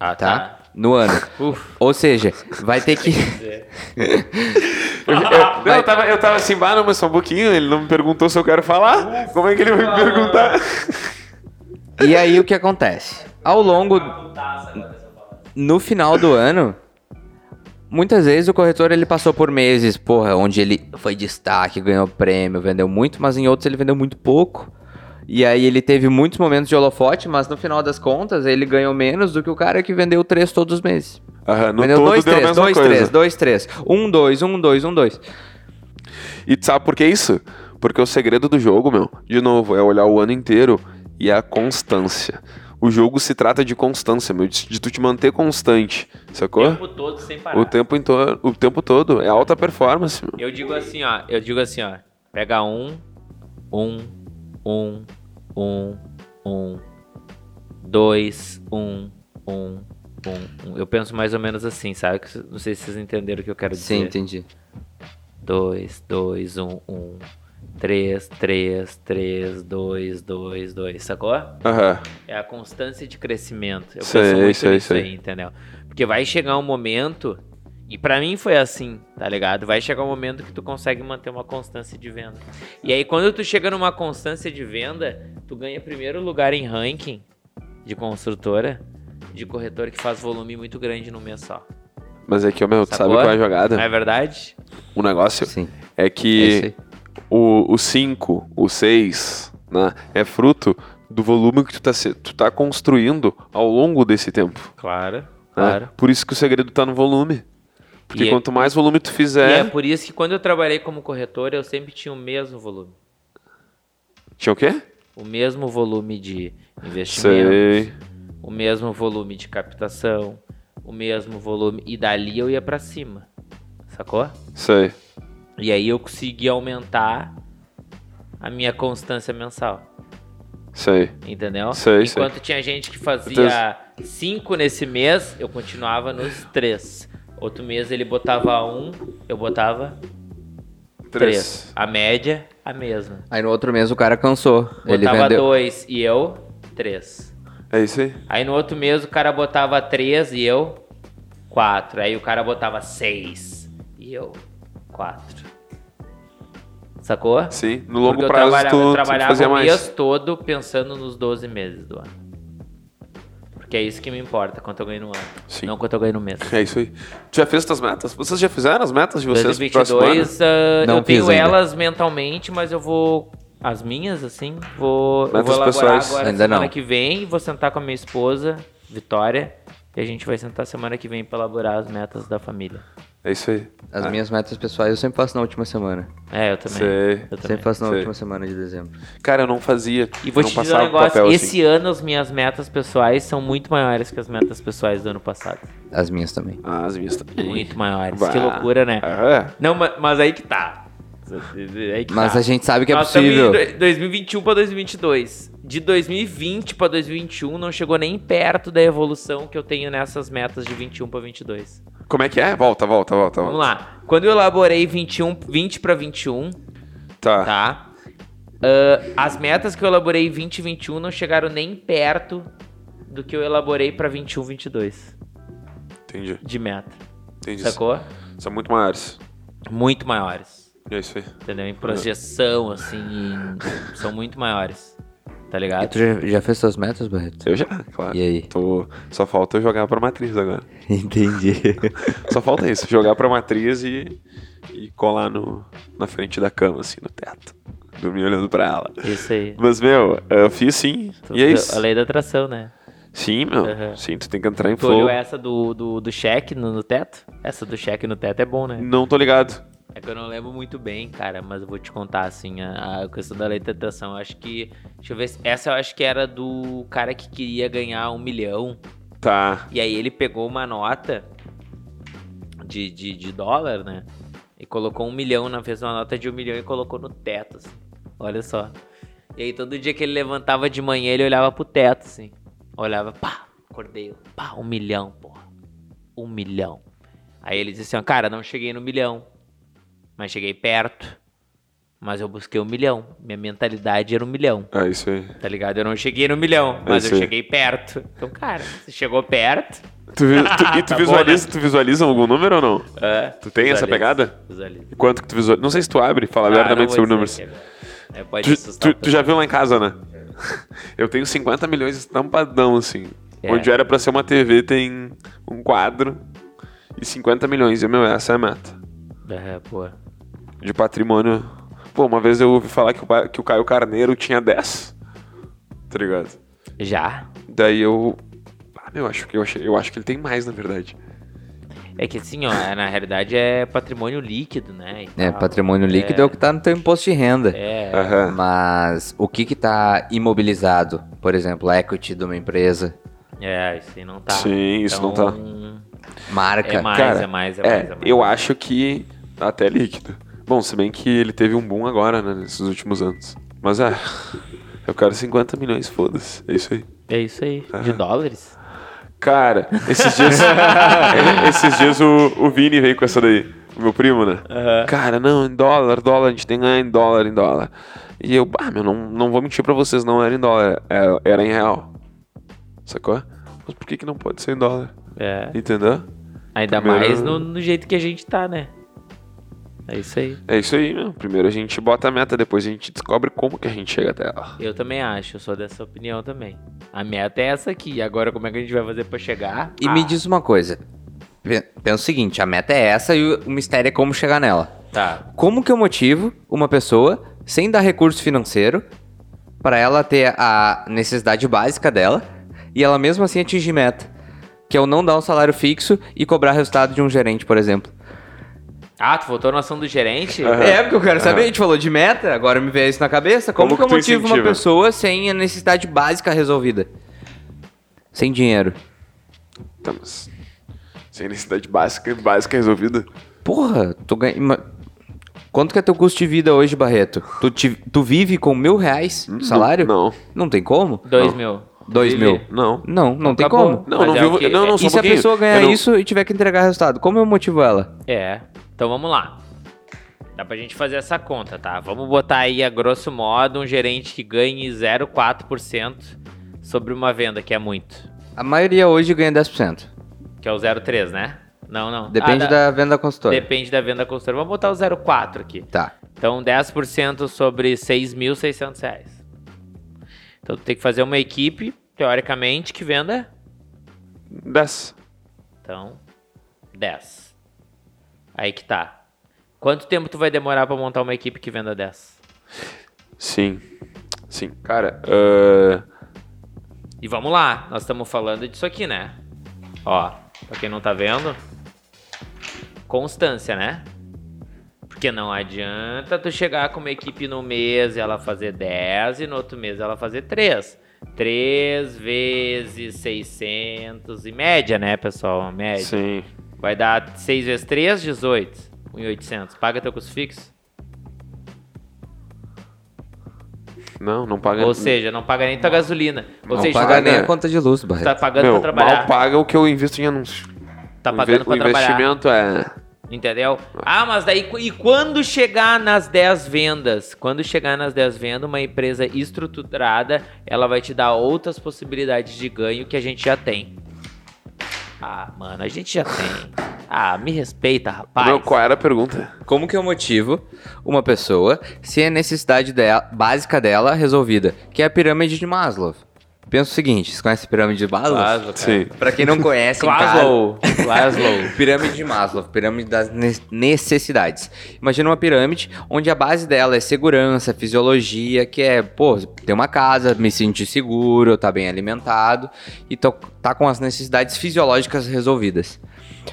Ah, Tá? tá. No ano. Uf. Ou seja, vai ter que. Eu, eu- não, eu, tava, eu tava assim, bah, não, mas só um pouquinho, ele não me perguntou se eu quero falar. Como é que ele vai me perguntar? E aí o que acontece? Ao longo. No final do ano, muitas vezes o corretor ele passou por meses, porra, onde ele foi destaque, ganhou prêmio, vendeu muito, mas em outros ele vendeu muito pouco. E aí ele teve muitos momentos de holofote, mas no final das contas ele ganhou menos do que o cara que vendeu três todos os meses. Aham, no vendeu todo dois, deu a três, mesma dois, coisa. três, dois, três. Um, dois, um, dois, um, dois. E sabe por que isso? Porque o segredo do jogo, meu, de novo, é olhar o ano inteiro e a constância. O jogo se trata de constância, meu, de, de tu te manter constante, O sacou? tempo todo sem parar. O tempo, to- o tempo todo. É alta performance, meu. Eu digo assim, ó. Eu digo assim, ó. Pega um, um, um, um, um, dois, um, um, um, um. Eu penso mais ou menos assim, sabe? Não sei se vocês entenderam o que eu quero dizer. Sim, entendi. Dois, dois, um, um. Três, três, três, dois, dois, dois. Sacou? Aham. É a constância de crescimento. Eu Sei, penso muito sei, nisso sei. aí, entendeu? Porque vai chegar um momento, e pra mim foi assim, tá ligado? Vai chegar um momento que tu consegue manter uma constância de venda. E aí quando tu chega numa constância de venda, tu ganha primeiro lugar em ranking de construtora, de corretor que faz volume muito grande no mês só. Mas é que, meu, tu sabe qual é a jogada? Não é verdade? O negócio Sim. é É que aí. o 5, o 6, né, é fruto do volume que tu tá, tu tá construindo ao longo desse tempo. Claro, né? claro. Por isso que o segredo tá no volume. Porque E é- quanto mais volume tu E é fizer. por isso que quando eu trabalhei como corretor, eu sempre tinha o mesmo volume. Tinha o quê? O mesmo volume de investimento. Sei. o mesmo volume de captação, o mesmo volume. E dali eu ia pra cima. Sacou? Sei. E aí eu consegui aumentar a minha constância mensal. Sei. Entendeu? Sei, sei. Enquanto tinha gente que fazia cinco nesse mês, eu continuava nos três. Outro mês ele botava um, eu botava três. A média, a mesma. Aí no outro mês o cara cansou. Ele Botava vendeu. dois e eu, três. É isso aí. Aí no outro mês o cara botava 3 e eu 4. Aí o cara botava 6 e eu 4. Sacou? Sim. No longo Porque eu prazo trabalhava, tu, eu tu trabalhava fazia o mais. mês todo pensando nos 12 meses do ano. Porque é isso que me importa, quanto eu ganho no ano. Sim. Não quanto eu ganho no mês. É isso aí. Tu já fez tuas metas? Vocês já fizeram as metas de vocês pro próximo ano? 2022, ah, Não eu tenho ainda. elas mentalmente, mas eu vou. As minhas, assim, vou, eu Metas vou elaborar pessoais. agora Ainda semana não. que vem. Vou sentar com a minha esposa, Vitória, e a gente vai sentar semana que vem pra elaborar as metas da família. É isso aí. As Ah, minhas metas pessoais eu sempre faço na última semana. É, eu também. Sei. Eu também. Sempre faço na Sei. última semana de dezembro. Cara, eu não fazia. E vou não te dizer um passava negócio, papel esse assim. ano as minhas metas pessoais são muito maiores que as metas pessoais do ano passado. As minhas também. Ah, as minhas também. Muito maiores. Bah. Que loucura, né? Ah, Não, ma- mas aí que tá. Aí que Mas tá. a gente sabe que é Nós estamos possível. em do- 2021 para 2022. De 2020 para 2021 não chegou nem perto da evolução que eu tenho nessas metas de 21 para 22. Como é que é? Volta, volta, volta. Vamos volta. lá. Quando eu elaborei 21, 20 para 21, Tá. tá? Ah, as metas que eu elaborei 20 e 21 não chegaram nem perto do que eu elaborei para 21 22 Entendi. de meta. Entendi. Sacou? São muito maiores. Muito maiores. É isso aí. Entendeu? Em projeção, assim, em- são muito maiores. Tá E ligado? tu já, já fez suas metas, Barreto? Eu já, claro. E aí? Tô... Só falta eu jogar pra matriz agora. Entendi. Só falta isso, jogar pra matriz e, e colar no, na frente da cama, assim, no teto. Dormir olhando pra ela. Isso aí. Mas, meu, eu fiz sim. E é isso. A lei da atração, né? Sim, meu. Aham. Sim, tu tem que entrar em Tu flow. olhou essa do, do, do cheque no, no teto? Essa do cheque no teto é bom, né? Não tô ligado. É que eu não lembro muito bem, cara, mas eu vou te contar, assim, a, a questão da lei da atração. Eu acho que. Deixa eu ver. Essa eu acho que era do cara que queria ganhar um milhão. Tá. E aí ele pegou uma nota de, de, de dólar, né? E colocou um milhão, na fez uma nota de um milhão e colocou no teto, assim. Olha só. E aí todo dia que ele levantava de manhã, ele olhava pro teto, assim. Olhava, pá, acordei, pá, um milhão, porra. Um milhão. Aí ele disse assim, ó, cara, não cheguei no milhão. Mas cheguei perto. Mas eu busquei um milhão. Minha mentalidade era um milhão. É isso aí. Tá ligado? Eu não cheguei no milhão, mas isso eu cheguei perto. Então, cara, você chegou perto, Tu, tu- e tu Tá bom, visualiza, tu visualiza algum número ou não? É, Tu tem essa visualiza, pegada? visualiza. Quanto que tu visualiza? Não sei se tu abre, fala Ah, abertamente sobre números. é- é, pode Tu, tu- tu já viu lá em casa, né? Eu tenho 50 milhões estampadão, assim. É. Onde era pra ser uma TV, tem um quadro e 50 milhões. E, meu, essa é a meta. É, pô. De patrimônio. Pô, uma vez eu ouvi falar que o, que o Caio Carneiro tinha 10. Tá ligado? Já? Daí eu. Ah, meu, acho que eu, achei, eu acho que ele tem mais, na verdade. É que assim, ó, é, na realidade é patrimônio líquido, né? É, patrimônio líquido é. o que tá no teu imposto de renda. É, Aham. Mas o que que tá imobilizado? Por exemplo, a equity de uma empresa, é, isso aí não tá. Sim, isso não tá. marca. É mais, Cara, é mais, é É, mais, é mais. eu acho que até líquido. Bom, se bem que ele teve um boom agora, né, nesses últimos anos. Mas é, eu quero 50 milhões, foda-se. É isso aí. É isso aí, de dólares. Cara, esses dias. é, esses dias o, o Vini veio com essa daí. O meu primo, né? Cara, não, em dólar, dólar, a gente tem que ganhar em dólar, em dólar. E eu, ah, meu, não, não vou mentir pra vocês, não era em dólar, era, era em real. Sacou? Mas por que, que não pode ser em dólar? É. Entendeu? Ainda Primeiro- mais no, no jeito que a gente tá, né? É isso aí. É isso aí, meu. Primeiro a gente bota a meta, depois a gente descobre como que a gente chega até ela. Eu também acho, eu sou dessa opinião também. A meta é essa aqui. Agora, como é que a gente vai fazer pra chegar? E Ah, me diz uma coisa. Pe- Pensa o seguinte, a meta é essa e o o mistério é como chegar nela. Tá. Como que eu motivo uma pessoa, sem dar recurso financeiro, para ela ter a necessidade básica dela e ela mesmo assim atingir meta? Que é o não dar um salário fixo e cobrar resultado de um gerente, por exemplo. Ah, tu voltou na ação do gerente? Aham. É, porque eu quero saber, Aham. a gente falou de meta, agora me veio isso na cabeça. Como, Como que eu motivo uma incentiva? pessoa sem a necessidade básica resolvida? Sem dinheiro. Tá, mas. Sem necessidade básica, básica resolvida. Porra, tu ganha. Quanto que é teu custo de vida hoje, Barreto? Tu, te- tu vive com mil reais de salário? Não. Não tem como? Dois Não. mil. Dois Vive. mil. Não. Não, não tem acabou. como. Não, Mas não é que- Não, não, só E um se a pouquinho. pessoa ganhar não- isso e tiver que entregar resultado? Como eu motivo ela? É. Então vamos lá. Dá pra gente fazer essa conta, tá? Vamos botar aí, a grosso modo, um gerente que ganhe 0,4% sobre uma venda, que é muito. A maioria hoje ganha 10%. Que é o 0,3, né? Não, não. Depende Ah, da venda consultora. Depende da venda consultora. Vamos botar o 0,4 aqui. Tá. Então, 10% sobre 6.600 reais. Então, tu tem que fazer uma equipe, teoricamente, que venda. 10. Então, 10. Aí que tá. Quanto tempo tu vai demorar pra montar uma equipe que venda 10? Sim. Sim. Cara, ah, E vamos lá, nós estamos falando disso aqui, né? Ó, pra quem não tá vendo, constância, né? Porque não adianta tu chegar com uma equipe no mês e ela fazer 10 e no outro mês ela fazer 3. 3 vezes 600 em média, né, pessoal? Média. sim. Vai dar 6 vezes 3, 18. 1.800. Paga teu custo fixo? Não, não paga. Ou seja, não paga nem tua gasolina. Ou não seja, paga nem a conta de luz, tá Barreto. pagando Meu, pra trabalhar. mal paga o que eu invisto em anúncio. Tá O inve- pagando pra O trabalhar. investimento é. Entendeu? Ah, mas daí, e quando chegar nas 10 vendas? Quando chegar nas 10 vendas, uma empresa estruturada, ela vai te dar outras possibilidades de ganho que a gente já tem. Ah, mano, a gente já tem. Ah, me respeita, rapaz. Meu, qual era a pergunta? Como que eu motivo uma pessoa sem a necessidade dela- básica dela resolvida? Que é a pirâmide de Maslow. Pensa o seguinte, você conhece a pirâmide de Maslow? Cara. Sim. Pra quem não conhece, Laszlo. Laszlo. Pirâmide de Maslow, pirâmide das ne- necessidades. Imagina uma pirâmide onde a base dela é segurança, fisiologia, que é, pô, ter uma casa, me sentir seguro, tá bem alimentado e tô, tá com as necessidades fisiológicas resolvidas.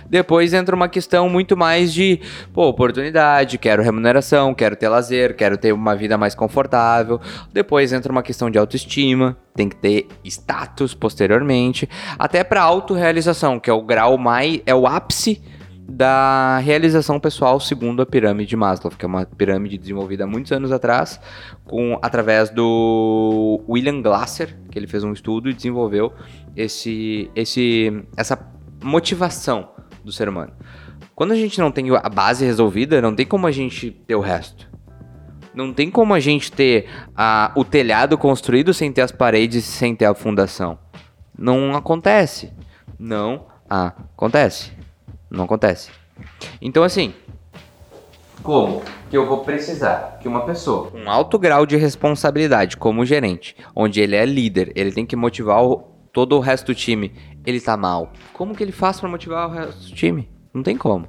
Depois entra uma questão muito mais de, pô, oportunidade, quero remuneração, quero ter lazer, quero ter uma vida mais confortável. Depois entra uma questão de autoestima, tem que ter status posteriormente, até para autorrealização, que é o grau mais, é o ápice da realização pessoal segundo a pirâmide de Maslow, que é uma pirâmide desenvolvida há muitos anos atrás, com através do William Glasser, que ele fez um estudo e desenvolveu esse, esse, essa motivação do ser humano. Quando a gente não tem a base resolvida, não tem como a gente ter o resto. Não tem como a gente ter a, o telhado construído sem ter as paredes sem ter a fundação. Não acontece. Não acontece. Não acontece. Então, assim, como que eu vou precisar que uma pessoa com alto grau de responsabilidade como gerente, onde ele é líder, ele tem que motivar o- todo o resto do time, ele tá mal. Como que ele faz pra motivar o resto do time? Não tem como.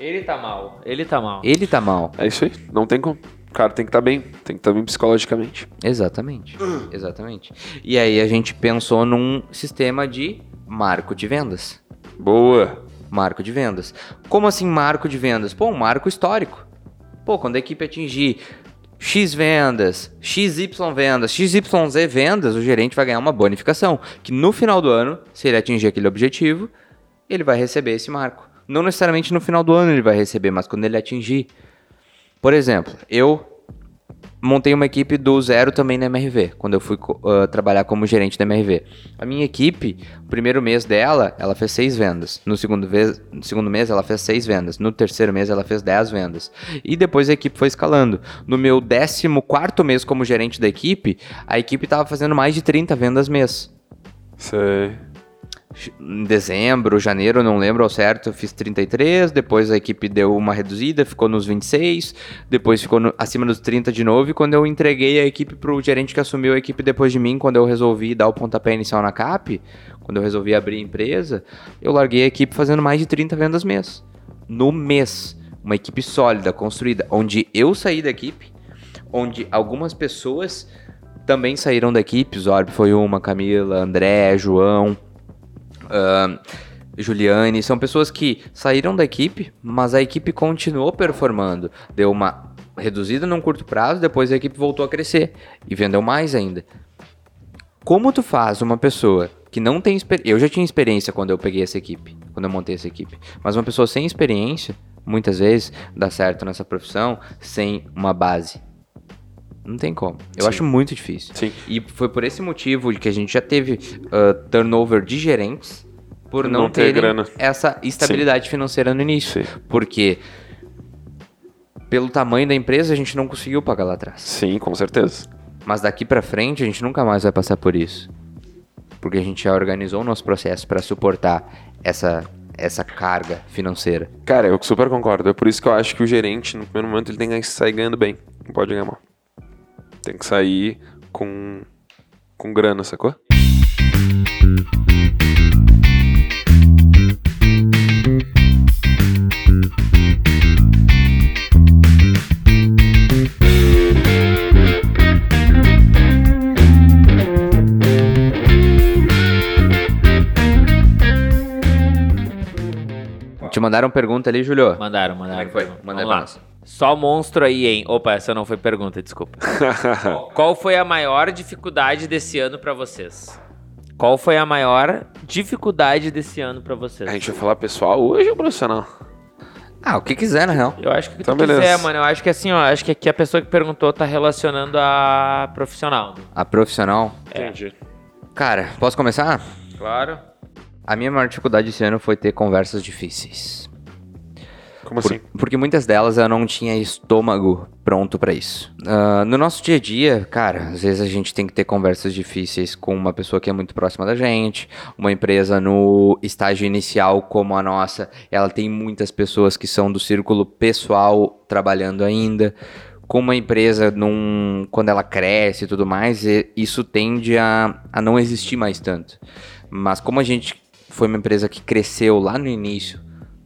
Ele tá mal. Ele tá mal. Ele tá mal. É isso aí, não tem como. O cara tem que estar bem, tem que estar bem psicologicamente. Exatamente. Exatamente. E aí a gente pensou num sistema de marco de vendas. Boa. Marco de vendas. Como assim marco de vendas? Pô, um marco histórico. Pô, quando a equipe atingir X vendas, XY vendas, XYZ vendas, o gerente vai ganhar uma bonificação. Que no final do ano, se ele atingir aquele objetivo, ele vai receber esse marco. Não necessariamente no final do ano ele vai receber, mas quando ele atingir. Por exemplo, eu montei uma equipe do zero também na MRV, quando eu fui ah, trabalhar como gerente da MRV. A minha equipe, o primeiro mês dela, ela fez seis vendas. No segundo, vez, no segundo mês, ela fez seis vendas. No terceiro mês, ela fez dez vendas. E depois a equipe foi escalando. No meu décimo quarto mês como gerente da equipe, a equipe estava fazendo mais de 30 vendas mês. Sei. Em dezembro, janeiro, não lembro ao certo, eu fiz 33, depois a equipe deu uma reduzida, ficou nos 26, depois ficou no- acima dos 30 de novo, e quando eu entreguei a equipe pro gerente que assumiu a equipe depois de mim, quando eu resolvi dar o pontapé inicial na CAP, quando eu resolvi abrir a empresa, eu larguei a equipe fazendo mais de 30 vendas mês. No mês. Uma equipe sólida, construída, onde eu saí da equipe, onde algumas pessoas também saíram da equipe, Zorb foi uma, Camila, André, João, ahn, Juliane, são pessoas que saíram da equipe, mas a equipe continuou performando. Deu uma reduzida num curto prazo, depois a equipe voltou a crescer e vendeu mais ainda. Como tu faz uma pessoa que não tem experiência. Eu já tinha experiência quando eu peguei essa equipe, quando eu montei essa equipe. Mas uma pessoa sem experiência, muitas vezes, dá certo nessa profissão sem uma base. Não tem como. Eu Sim. acho muito difícil. Sim. E foi por esse motivo que a gente já teve ah, turnover de gerentes por não, não ter grana. essa estabilidade financeira no início. Sim. Porque pelo tamanho da empresa a gente não conseguiu pagar lá atrás. Sim, com certeza. Mas daqui pra frente a gente nunca mais vai passar por isso. Porque a gente já organizou o nosso processo para suportar essa essa carga financeira. Cara, eu super concordo. É por isso que eu acho que o gerente, no primeiro momento, ele tem que sair ganhando bem. Não pode ganhar mal. Tem que sair com, com grana, sacou? Te mandaram pergunta ali, Julio? Mandaram, mandaram. Como é que foi? pergunta. Manda Vamos pra lá. Só monstro aí, hein? Opa, essa não foi pergunta, desculpa. Qual foi a maior dificuldade desse ano pra vocês? Qual foi a maior dificuldade desse ano pra vocês? A gente vai falar pessoal hoje ou profissional? Ah, o que quiser, na real. Eu acho que o que Então, tu quiser, beleza. mano. Eu acho que assim, ó, acho que aqui a pessoa que perguntou tá relacionando a profissional. né? A profissional. Entendi. Cara, posso começar? Claro. A minha maior dificuldade esse ano foi ter conversas difíceis. Como Por- assim? porque muitas delas eu não tinha estômago pronto pra isso. Ah, no nosso dia a dia, cara, às vezes a gente tem que ter conversas difíceis com uma pessoa que é muito próxima da gente, uma empresa no estágio inicial como a nossa, ela tem muitas pessoas que são do círculo pessoal trabalhando ainda. Com uma empresa, num, quando ela cresce e tudo mais, isso tende a, a não existir mais tanto. Mas como a gente foi uma empresa que cresceu lá no início,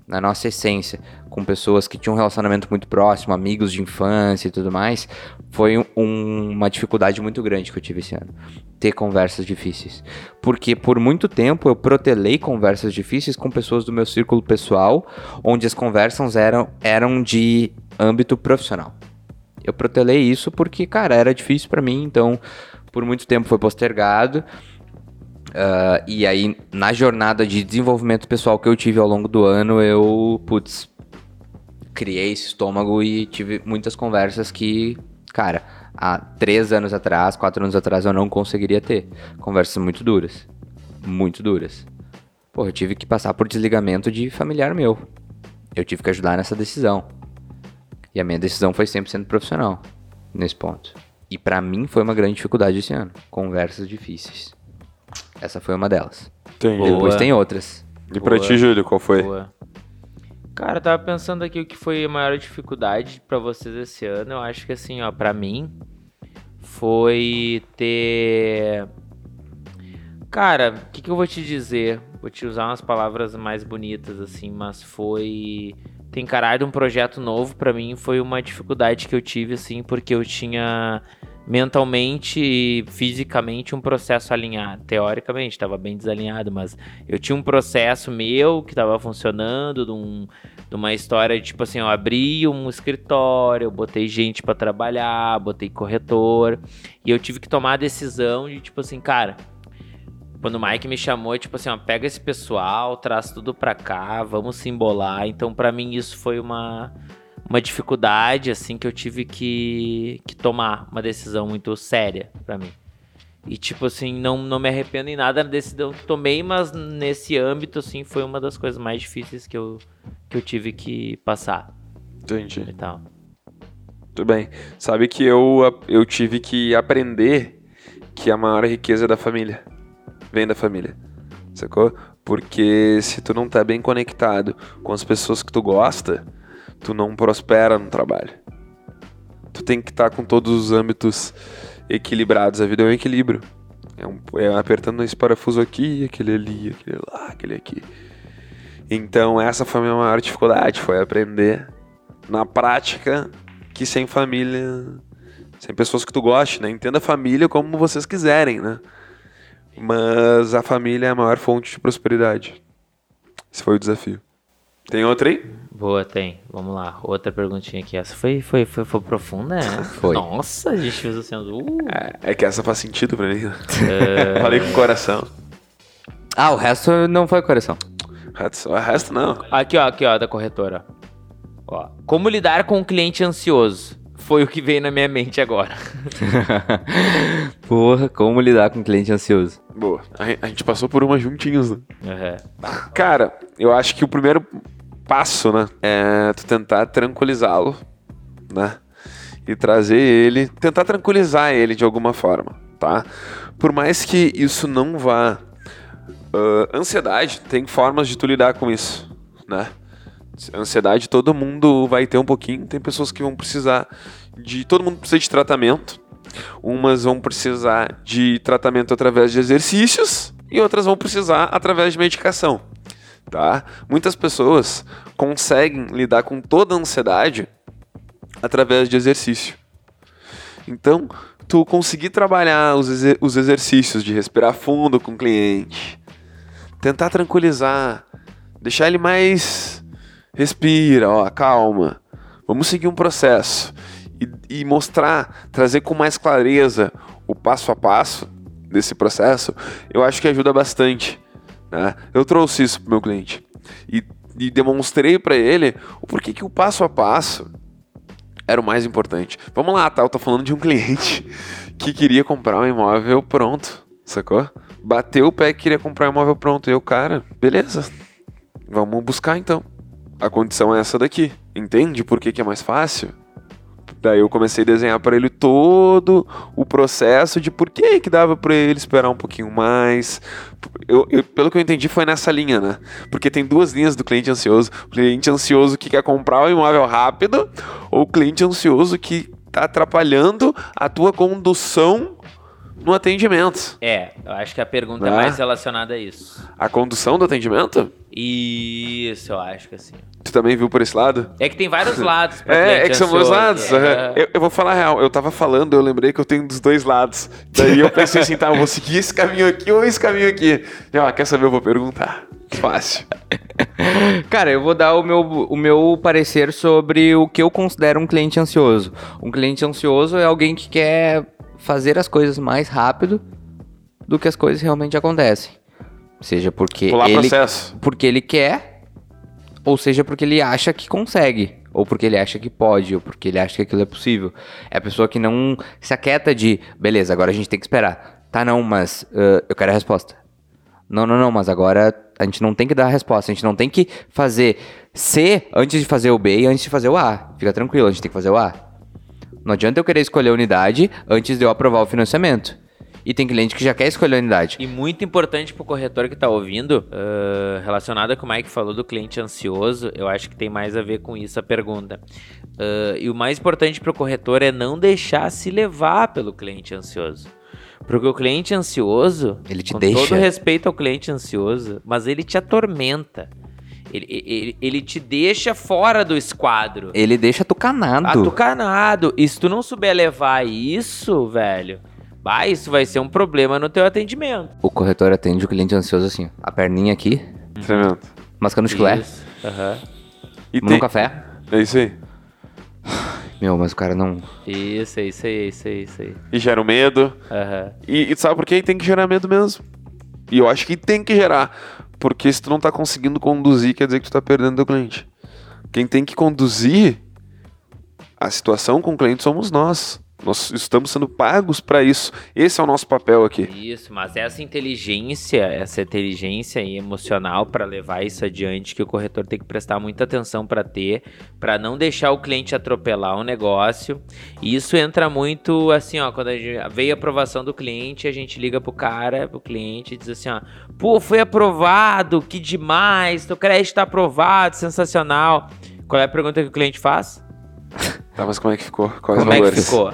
na nossa essência, com pessoas que tinham um relacionamento muito próximo, amigos de infância e tudo mais, foi um- uma dificuldade muito grande que eu tive esse ano. Ter conversas difíceis. Porque por muito tempo eu protelei conversas difíceis com pessoas do meu círculo pessoal, onde as conversas eram, eram de âmbito profissional. Eu protelei isso porque, cara, era difícil pra mim, então por muito tempo foi postergado. Ah, e aí, na jornada de desenvolvimento pessoal que eu tive ao longo do ano, eu, putz, criei esse estômago e tive muitas conversas que, cara, há três anos atrás, quatro anos atrás, eu não conseguiria ter. Conversas muito duras. Muito duras. Pô, eu tive que passar por desligamento de familiar meu. Eu tive que ajudar nessa decisão. E a minha decisão foi sempre sendo profissional nesse ponto. E pra mim foi uma grande dificuldade esse ano. Conversas difíceis. Essa foi uma delas. Boa. Depois tem outras. E pra Boa. ti, Júlio, qual foi? Boa. Cara, eu tava pensando aqui o que foi a maior dificuldade pra vocês esse ano. Eu acho que assim, ó, pra mim foi ter. Cara, o que, que eu vou te dizer? Vou te usar umas palavras mais bonitas, assim, mas foi. Ter encarado um projeto novo pra mim foi uma dificuldade que eu tive, assim, porque eu tinha mentalmente e fisicamente um processo alinhado. Teoricamente, estava bem desalinhado, mas eu tinha um processo meu que estava funcionando, de, um- de uma história de tipo assim, eu abri um escritório, eu botei gente para trabalhar, botei corretor, e eu tive que tomar a decisão de tipo assim, cara, quando o Mike me chamou, tipo assim, ó, pega esse pessoal, traz tudo pra cá, vamos se embolar. Então, pra mim, isso foi uma, uma dificuldade, assim, que eu tive que, que tomar uma decisão muito séria pra mim. E, tipo assim, não, não me arrependo em nada da decisão que tomei, mas nesse âmbito, assim, foi uma das coisas mais difíceis que eu, que eu tive que passar Entendi. e tal. Tudo bem. Sabe que eu, eu tive que aprender que a maior riqueza é da família. Vem da família. Sacou? Porque se tu não tá bem conectado com as pessoas que tu gosta, tu não prospera no trabalho. Tu tem que estar com todos os âmbitos equilibrados. A vida é um equilíbrio. É, um, é apertando esse parafuso aqui, aquele ali, aquele lá, aquele aqui. Então essa foi a minha maior dificuldade, foi aprender na prática que sem família, sem pessoas que tu goste, né? Entenda a família como vocês quiserem, né? Mas a família é a maior fonte de prosperidade. Esse foi o desafio. Tem outra aí? Boa, tem. Vamos lá. Outra perguntinha aqui. Essa foi, foi, foi, foi profunda, né? Foi. Nossa, a gente fez assim, uh, É, é que essa faz sentido pra mim. né? Falei com o coração. Ah, o resto não foi coração. O resto- O resto não. Aqui, ó, aqui, ó, da corretora. Ó. Como lidar com um cliente ansioso? Foi o que veio na minha mente agora. Porra, como lidar com um cliente ansioso? Boa. A gente passou por uma juntinhos, né? Uhum. Cara, eu acho que o primeiro passo, né, é tu tentar tranquilizá-lo, né? E trazer ele, tentar tranquilizar ele de alguma forma, tá? Por mais que isso não vá. ah, ansiedade, tem formas de tu lidar com isso, né? Ansiedade todo mundo vai ter um pouquinho, tem pessoas que vão precisar de. Todo mundo precisa de tratamento. Umas vão precisar de tratamento através de exercícios e outras vão precisar através de medicação, tá? Muitas pessoas conseguem lidar com toda a ansiedade através de exercício. Então, tu conseguir trabalhar os, exer- os exercícios de respirar fundo com o cliente, tentar tranquilizar, deixar ele mais respira, ó, calma. Vamos seguir um processo e, e mostrar, trazer com mais clareza o passo a passo desse processo, eu acho que ajuda bastante. Né? Eu trouxe isso pro meu cliente e, e demonstrei para ele o porquê que o passo a passo era o mais importante. Vamos lá, tá? Eu tô falando de um cliente que queria comprar um imóvel pronto, sacou? Bateu o pé que queria comprar um imóvel pronto. E eu, cara, beleza. Vamos buscar então. A condição é essa daqui. Entende por que, que é mais fácil? Daí eu comecei a desenhar para ele todo o processo de por que que dava para ele esperar um pouquinho mais. Eu, eu- pelo que eu entendi foi nessa linha, né? Porque tem duas linhas do cliente ansioso. O cliente ansioso que quer comprar o imóvel rápido ou o cliente ansioso que tá atrapalhando a tua condução no atendimento. É, eu acho que a pergunta é Ah. mais relacionada a isso. A condução do atendimento? Isso, eu acho que assim. Tu também viu por esse lado? É que tem vários lados. pra É, é que são dois lados. É. Eu, eu vou falar a real. Eu tava falando, eu lembrei que eu tenho dos dois lados. Daí eu pensei assim, tá, eu vou seguir esse caminho aqui ou esse caminho aqui. E, ó, quer saber? Eu vou perguntar. Fácil. Cara, eu vou dar o meu, o meu parecer sobre o que eu considero um cliente ansioso. Um cliente ansioso é alguém que quer fazer as coisas mais rápido do que as coisas realmente acontecem. Seja porque Pular ele, processo. porque ele quer, ou seja porque ele acha que consegue, ou porque ele acha que pode, ou porque ele acha que aquilo é possível. É a pessoa que não se aquieta de, beleza, agora a gente tem que esperar. Tá, não, mas ãh, eu quero a resposta. Não, não, não, mas agora a gente não tem que dar a resposta, a gente não tem que fazer C antes de fazer o B e antes de fazer o A. Fica tranquilo, a gente tem que fazer o A. Não adianta eu querer escolher a unidade antes de eu aprovar o financiamento. E tem cliente que já quer escolher a unidade. E muito importante pro corretor que tá ouvindo, uh, relacionado ao que o Mike falou do cliente ansioso, eu acho que tem mais a ver com isso a pergunta. Uh, e o mais importante pro corretor é não deixar se levar pelo cliente ansioso. Porque o cliente ansioso, Ele te com deixa. todo respeito ao cliente ansioso, mas ele te atormenta. Ele, ele, ele te deixa fora do esquadro. Ele deixa tucanado. Atucanado. E se tu não souber levar isso, velho, bah, isso vai ser um problema no teu atendimento. O corretor atende o cliente ansioso assim, a perninha aqui, Tremendo. mascando chiclete. Aham. E num tem... café. É isso aí. Meu, mas o cara não... Isso, é isso aí, isso aí, isso aí. E gera o medo. Aham. E, e sabe por quê? Tem que gerar medo mesmo. E eu acho que tem que gerar. Porque se tu não tá conseguindo conduzir, quer dizer que tu tá perdendo teu cliente. Quem tem que conduzir a situação com o cliente somos nós. Nós estamos sendo pagos para isso. Esse é o nosso papel aqui. Isso, mas essa inteligência, essa inteligência emocional para levar isso adiante que o corretor tem que prestar muita atenção para ter, para não deixar o cliente atropelar o negócio. E isso entra muito assim, ó, quando a gente, veio a aprovação do cliente, a gente liga pro cara, pro cliente e diz assim, ó: "Pô, foi aprovado, que demais, teu crédito tá aprovado, sensacional". Qual é a pergunta que o cliente faz? Tá, mas como é que ficou? Quais Como é que valores? ficou?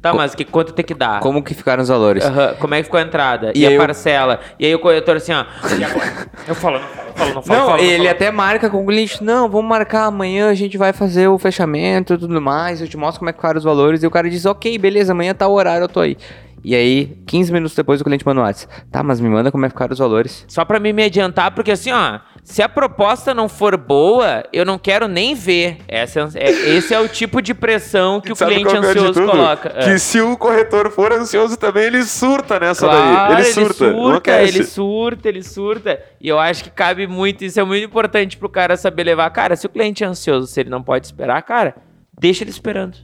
Tá, mas que quanto tem que dar? Como que ficaram os valores? Aham, Como é que ficou a entrada? E, E a eu- parcela? E aí o corretor assim, ó. E agora? Eu falo, não falo, falo, não falo. Não, falo, ele falo. até marca com o cliente, não, vamos marcar amanhã, a gente vai fazer o fechamento e tudo mais, eu te mostro como é que ficaram os valores, e o cara diz, ok, beleza, amanhã tá o horário, eu tô aí. E aí, 15 minutos depois o cliente manda um WhatsApp, tá, mas me manda como é que ficaram os valores. Só pra mim me adiantar, porque assim, ó. Se a proposta não for boa, eu não quero nem ver. Essa é- é- esse é o tipo de pressão que o Sabe cliente é ansioso tudo? coloca. Que É. se o corretor for ansioso também, ele surta nessa Claro, daí. Ele surta. ele surta, ele surta, ele surta. E eu acho que cabe muito, isso é muito importante pro cara saber levar. Cara, se o cliente é ansioso, se ele não pode esperar, cara, deixa ele esperando.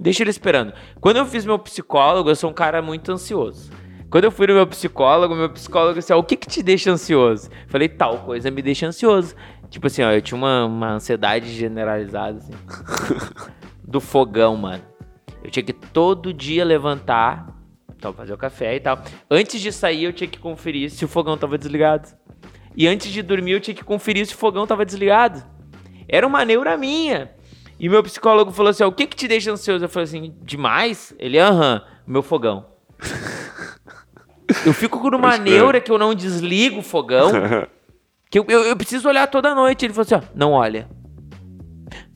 Deixa ele esperando. Quando eu fiz meu psicólogo, eu sou um cara muito ansioso. Quando eu fui no meu psicólogo, meu psicólogo disse, ó, o que que te deixa ansioso? Falei, tal coisa me deixa ansioso. Tipo assim, ó, eu tinha uma, uma ansiedade generalizada, assim. do fogão, mano. Eu tinha que todo dia levantar, então fazer o café e tal. Antes de sair, eu tinha que conferir se o fogão tava desligado. E antes de dormir, eu tinha que conferir se o fogão tava desligado. Era uma neura minha. E meu psicólogo falou assim: ó, o que que te deixa ansioso? Eu falei assim: demais? Ele, aham, meu fogão. eu fico numa Pode crer. neura que eu não desligo o fogão. Que eu, eu, eu preciso olhar toda noite. Ele falou assim: ó, não olha.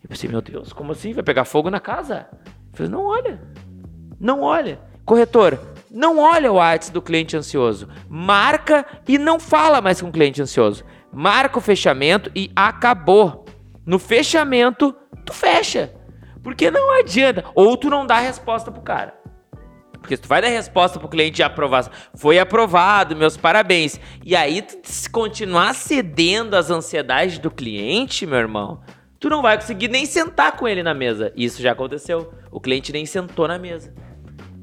Eu pensei, meu Deus, como assim? Vai pegar fogo na casa? Eu falei, não olha. Não olha. Corretor, não olha o WhatsApp do cliente ansioso. Marca e não fala mais com o cliente ansioso. Marca o fechamento e acabou. No fechamento, tu fecha. Porque não adianta. Ou tu não dá resposta pro cara. Porque se tu vai dar resposta pro cliente de aprovação, foi aprovado, meus parabéns. E aí tu se continuar cedendo às ansiedades do cliente, meu irmão, tu não vai conseguir nem sentar com ele na mesa. Isso já aconteceu. O cliente nem sentou na mesa.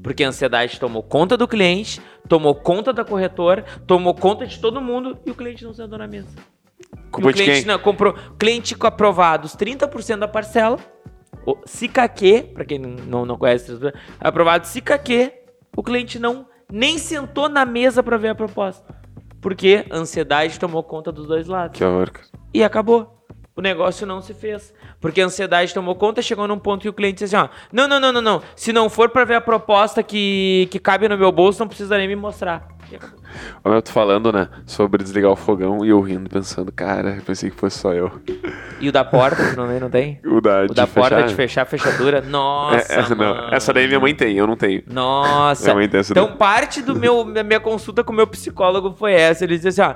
Porque a ansiedade tomou conta do cliente, tomou conta da corretora, tomou conta de todo mundo e o cliente não sentou na mesa. Culpa o cliente não comprou, cliente com aprovados 30% da parcela. O Sicaque, para quem não, não conhece, 30%, aprovado Sicaque, o cliente não nem sentou na mesa para ver a proposta. Porque a ansiedade tomou conta dos dois lados. Que horror. E acabou. O negócio não se fez. Porque a ansiedade tomou conta, chegou num ponto que o cliente disse assim, ó, não, não, não, não, não. Se não for para ver a proposta que, que cabe no meu bolso, não precisa nem me mostrar. Olha, eu tô falando, né, sobre desligar o fogão e eu rindo, pensando, cara, eu pensei que fosse só eu. E o da porta, tu não tem? Não tem? O da, O de da porta fechar? de fechar a fechadura. Nossa, É, essa, não, essa daí minha mãe tem, eu não tenho. Nossa. Minha mãe tem essa Então, daí. parte do meu, da minha consulta com o meu psicólogo foi essa. Ele disse assim, ó,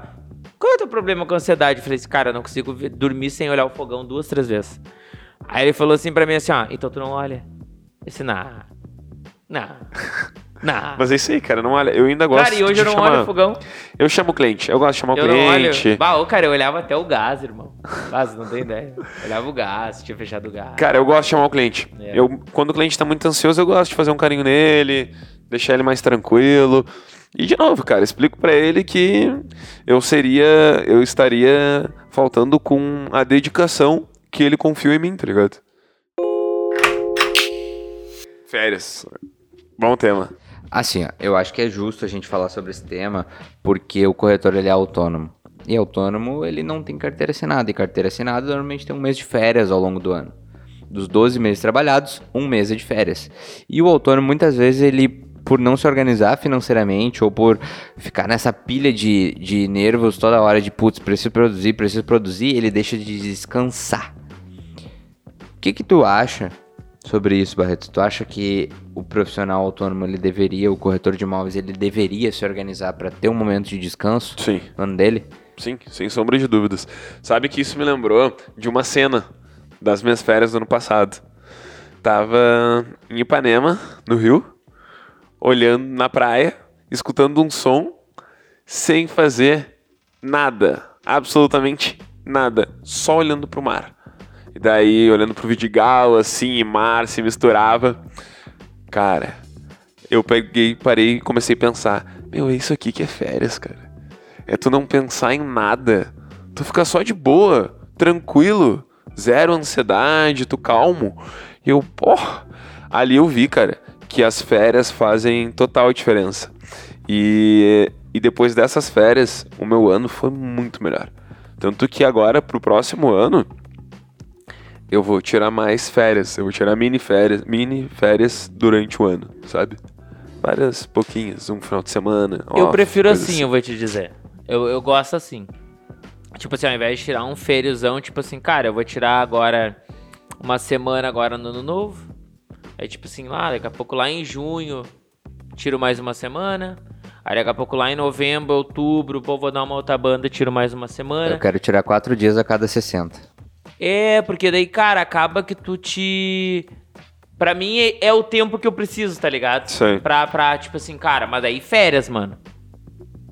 qual é o teu problema com a ansiedade? Eu falei assim, cara, eu não consigo dormir sem olhar o fogão duas, três vezes. Aí ele falou assim pra mim assim, ó, então tu não olha. Eu disse, não, não, não. Mas é isso aí, cara, não olha. Eu ainda gosto Cara, e hoje eu não chamar... olho o fogão. Eu chamo o cliente, eu gosto de chamar o Eu não olho. cliente. Bah, ô, cara, eu olhava até o gás, irmão. Gás, não tem ideia. Olhava o gás, tinha fechado o gás. Cara, eu gosto de chamar o cliente. É. Eu, quando o cliente tá muito ansioso, eu gosto de fazer um carinho nele, deixar ele mais tranquilo. E de novo, cara, explico pra ele que eu seria, eu estaria faltando com a dedicação que ele confiou em mim, tá ligado? Férias. Bom tema. Assim, eu acho que é justo a gente falar sobre esse tema, porque o corretor ele é autônomo. E autônomo, ele não tem carteira assinada. E carteira assinada normalmente tem um mês de férias ao longo do ano. Dos 12 meses trabalhados, um mês é de férias. E o autônomo, muitas vezes, ele, por não se organizar financeiramente ou por ficar nessa pilha de, de nervos toda hora de putz, preciso produzir, preciso produzir, ele deixa de descansar. O que que tu acha sobre isso, Barreto? Tu acha que o profissional autônomo, ele deveria, o corretor de imóveis, ele deveria se organizar para ter um momento de descanso Sim. no ano dele? Sim, sem sombra de dúvidas. Sabe que isso me lembrou de uma cena das minhas férias do ano passado. Tava em Ipanema, no Rio, olhando na praia, escutando um som, sem fazer nada, absolutamente nada, só olhando pro mar. E daí, olhando pro Vidigal, assim, e mar se misturava. Cara, eu peguei, parei e comecei a pensar: Meu, é isso aqui que é férias, cara. É tu não pensar em nada. Tu ficar só de boa, tranquilo, zero ansiedade, tu calmo. E eu, porra, ali eu vi, cara, que as férias fazem total diferença. E, e depois dessas férias, o meu ano foi muito melhor. Tanto que agora, pro próximo ano, eu vou tirar mais férias. Eu vou tirar mini férias, mini férias durante o ano, sabe? Várias pouquinhas, um final de semana. Eu off, prefiro coisa assim, eu vou te dizer. Eu, eu gosto assim. Tipo assim, ao invés de tirar um fériozão, tipo assim, cara, eu vou tirar agora uma semana agora no ano novo. Aí, tipo assim, lá, daqui a pouco lá em junho, tiro mais uma semana. Aí daqui a pouco lá em novembro, outubro, pô, vou dar uma outra banda, tiro mais uma semana. Eu quero tirar quatro dias a cada 60. É, porque daí, cara, acaba que tu te. Pra mim é, é o tempo que eu preciso, tá ligado? Sei. Pra, pra, tipo assim, cara, mas daí férias, mano.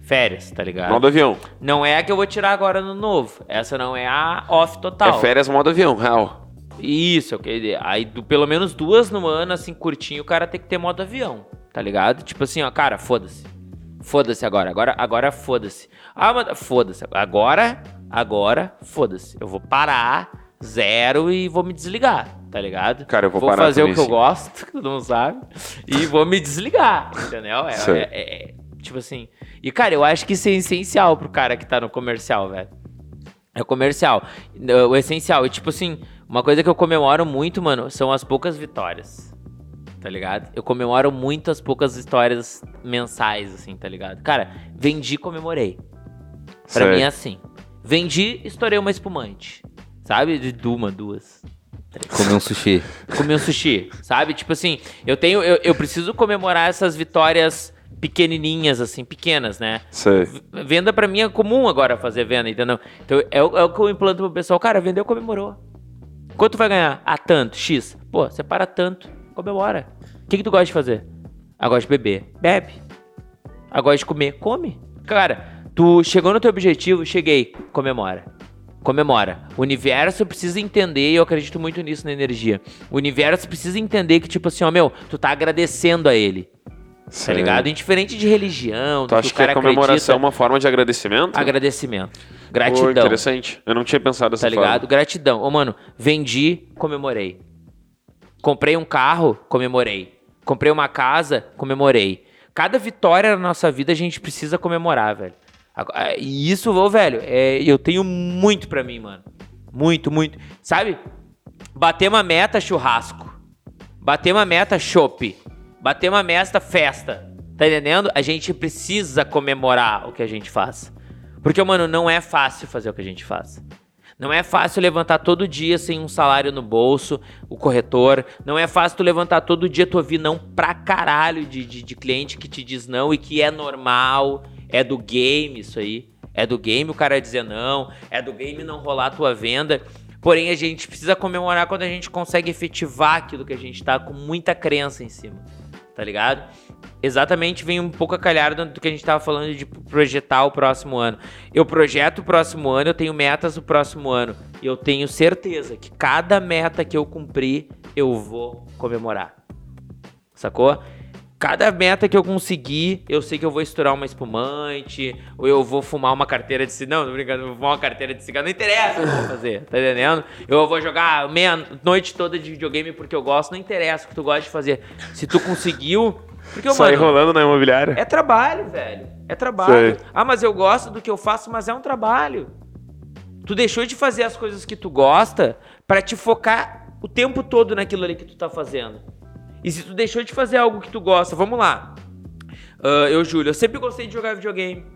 Férias, tá ligado? Modo avião. Não é a que eu vou tirar agora no novo. Essa não é a off total. É férias modo avião, real. Isso, eu queria. Aí, do- pelo menos duas no ano, assim, curtinho, o cara tem que ter modo avião, tá ligado? Tipo assim, ó, cara, foda-se. Foda-se agora. Agora, agora foda-se. Ah, mas foda-se. Agora, agora, foda-se. Eu vou parar, zero e vou me desligar, tá ligado? Cara, eu vou parar fazer o que eu gosto, que todo mundo sabe, e vou me desligar, entendeu? É, é- é- é, tipo assim. E, cara, eu acho que isso é essencial pro cara que tá no comercial, velho. É comercial. O essencial. E, tipo assim, uma coisa que eu comemoro muito, mano, são as poucas vitórias. Tá ligado? Eu comemoro muito as poucas histórias mensais, assim, tá ligado? Cara, vendi, comemorei. Pra mim é assim. Vendi, estourei uma espumante. Sabe? De uma, duas. Comer um sushi. Comi um sushi, sabe? Tipo assim, eu tenho. Eu, eu preciso comemorar essas vitórias pequenininhas, assim, pequenas, né? Sei. Venda pra mim é comum agora fazer venda, entendeu? Então é, o- é o que eu implanto pro pessoal. Cara, vendeu, comemorou. Quanto vai ganhar? Ah, tanto, X. Pô, separa tanto, comemora. O que, que tu gosta de fazer? Ah, gosto de beber. Bebe. Ah, gosto de comer. Come. Cara, tu chegou no teu objetivo, cheguei. Comemora. Comemora. O universo precisa entender, e eu acredito muito nisso na energia. O universo precisa entender que, tipo assim, ó, meu, tu tá agradecendo a ele. Tá sei. ligado? Indiferente de religião, Tu acha o que a comemoração é acredita. uma forma de agradecimento? Agradecimento. Pô, Gratidão. interessante. Eu não tinha pensado dessa tá ligado? forma. Gratidão. Ô, mano, vendi, comemorei. Comprei um carro, comemorei. Comprei uma casa, comemorei. Cada vitória na nossa vida a gente precisa comemorar, velho. Ah, E isso, ô, velho, é, eu tenho muito pra mim, mano. Muito, muito. Sabe? Bater uma meta, churrasco. Bater uma meta, chopp. Bater uma meta, festa. Tá entendendo? A gente precisa comemorar o que a gente faz. Porque, mano, não é fácil fazer o que a gente faz. Não é fácil levantar todo dia sem um salário no bolso, o corretor. Não é fácil tu levantar todo dia tu ouvir não pra caralho de, de, de cliente que te diz não e que é normal. É do game isso aí. É do game o cara dizer não. É do game não rolar a tua venda. Porém, a gente precisa comemorar quando a gente consegue efetivar aquilo que a gente tá com muita crença em cima. Tá ligado? Exatamente, vem um pouco a calhar do que a gente tava falando de projetar o próximo ano. Eu projeto o próximo ano, eu tenho metas do próximo ano. E eu tenho certeza que cada meta que eu cumprir, eu vou comemorar. Sacou? Cada meta que eu conseguir, eu sei que eu vou estourar uma espumante, ou eu vou fumar uma carteira de cigarro. Não, tô brincando, eu vou fumar uma carteira de cigarro. Não interessa o que eu vou fazer, tá entendendo? Eu vou jogar meia noite toda de videogame porque eu gosto. Não interessa o que tu gosta de fazer. Se tu conseguiu Porque, Sai mano, rolando na imobiliária. é trabalho, velho. É trabalho. Sei. Ah, mas eu gosto do que eu faço, mas é um trabalho. Tu deixou de fazer as coisas que tu gosta pra te focar o tempo todo naquilo ali que tu tá fazendo. E se tu deixou de fazer algo que tu gosta, vamos lá. Ah, eu, Júlio, eu sempre gostei de jogar videogame.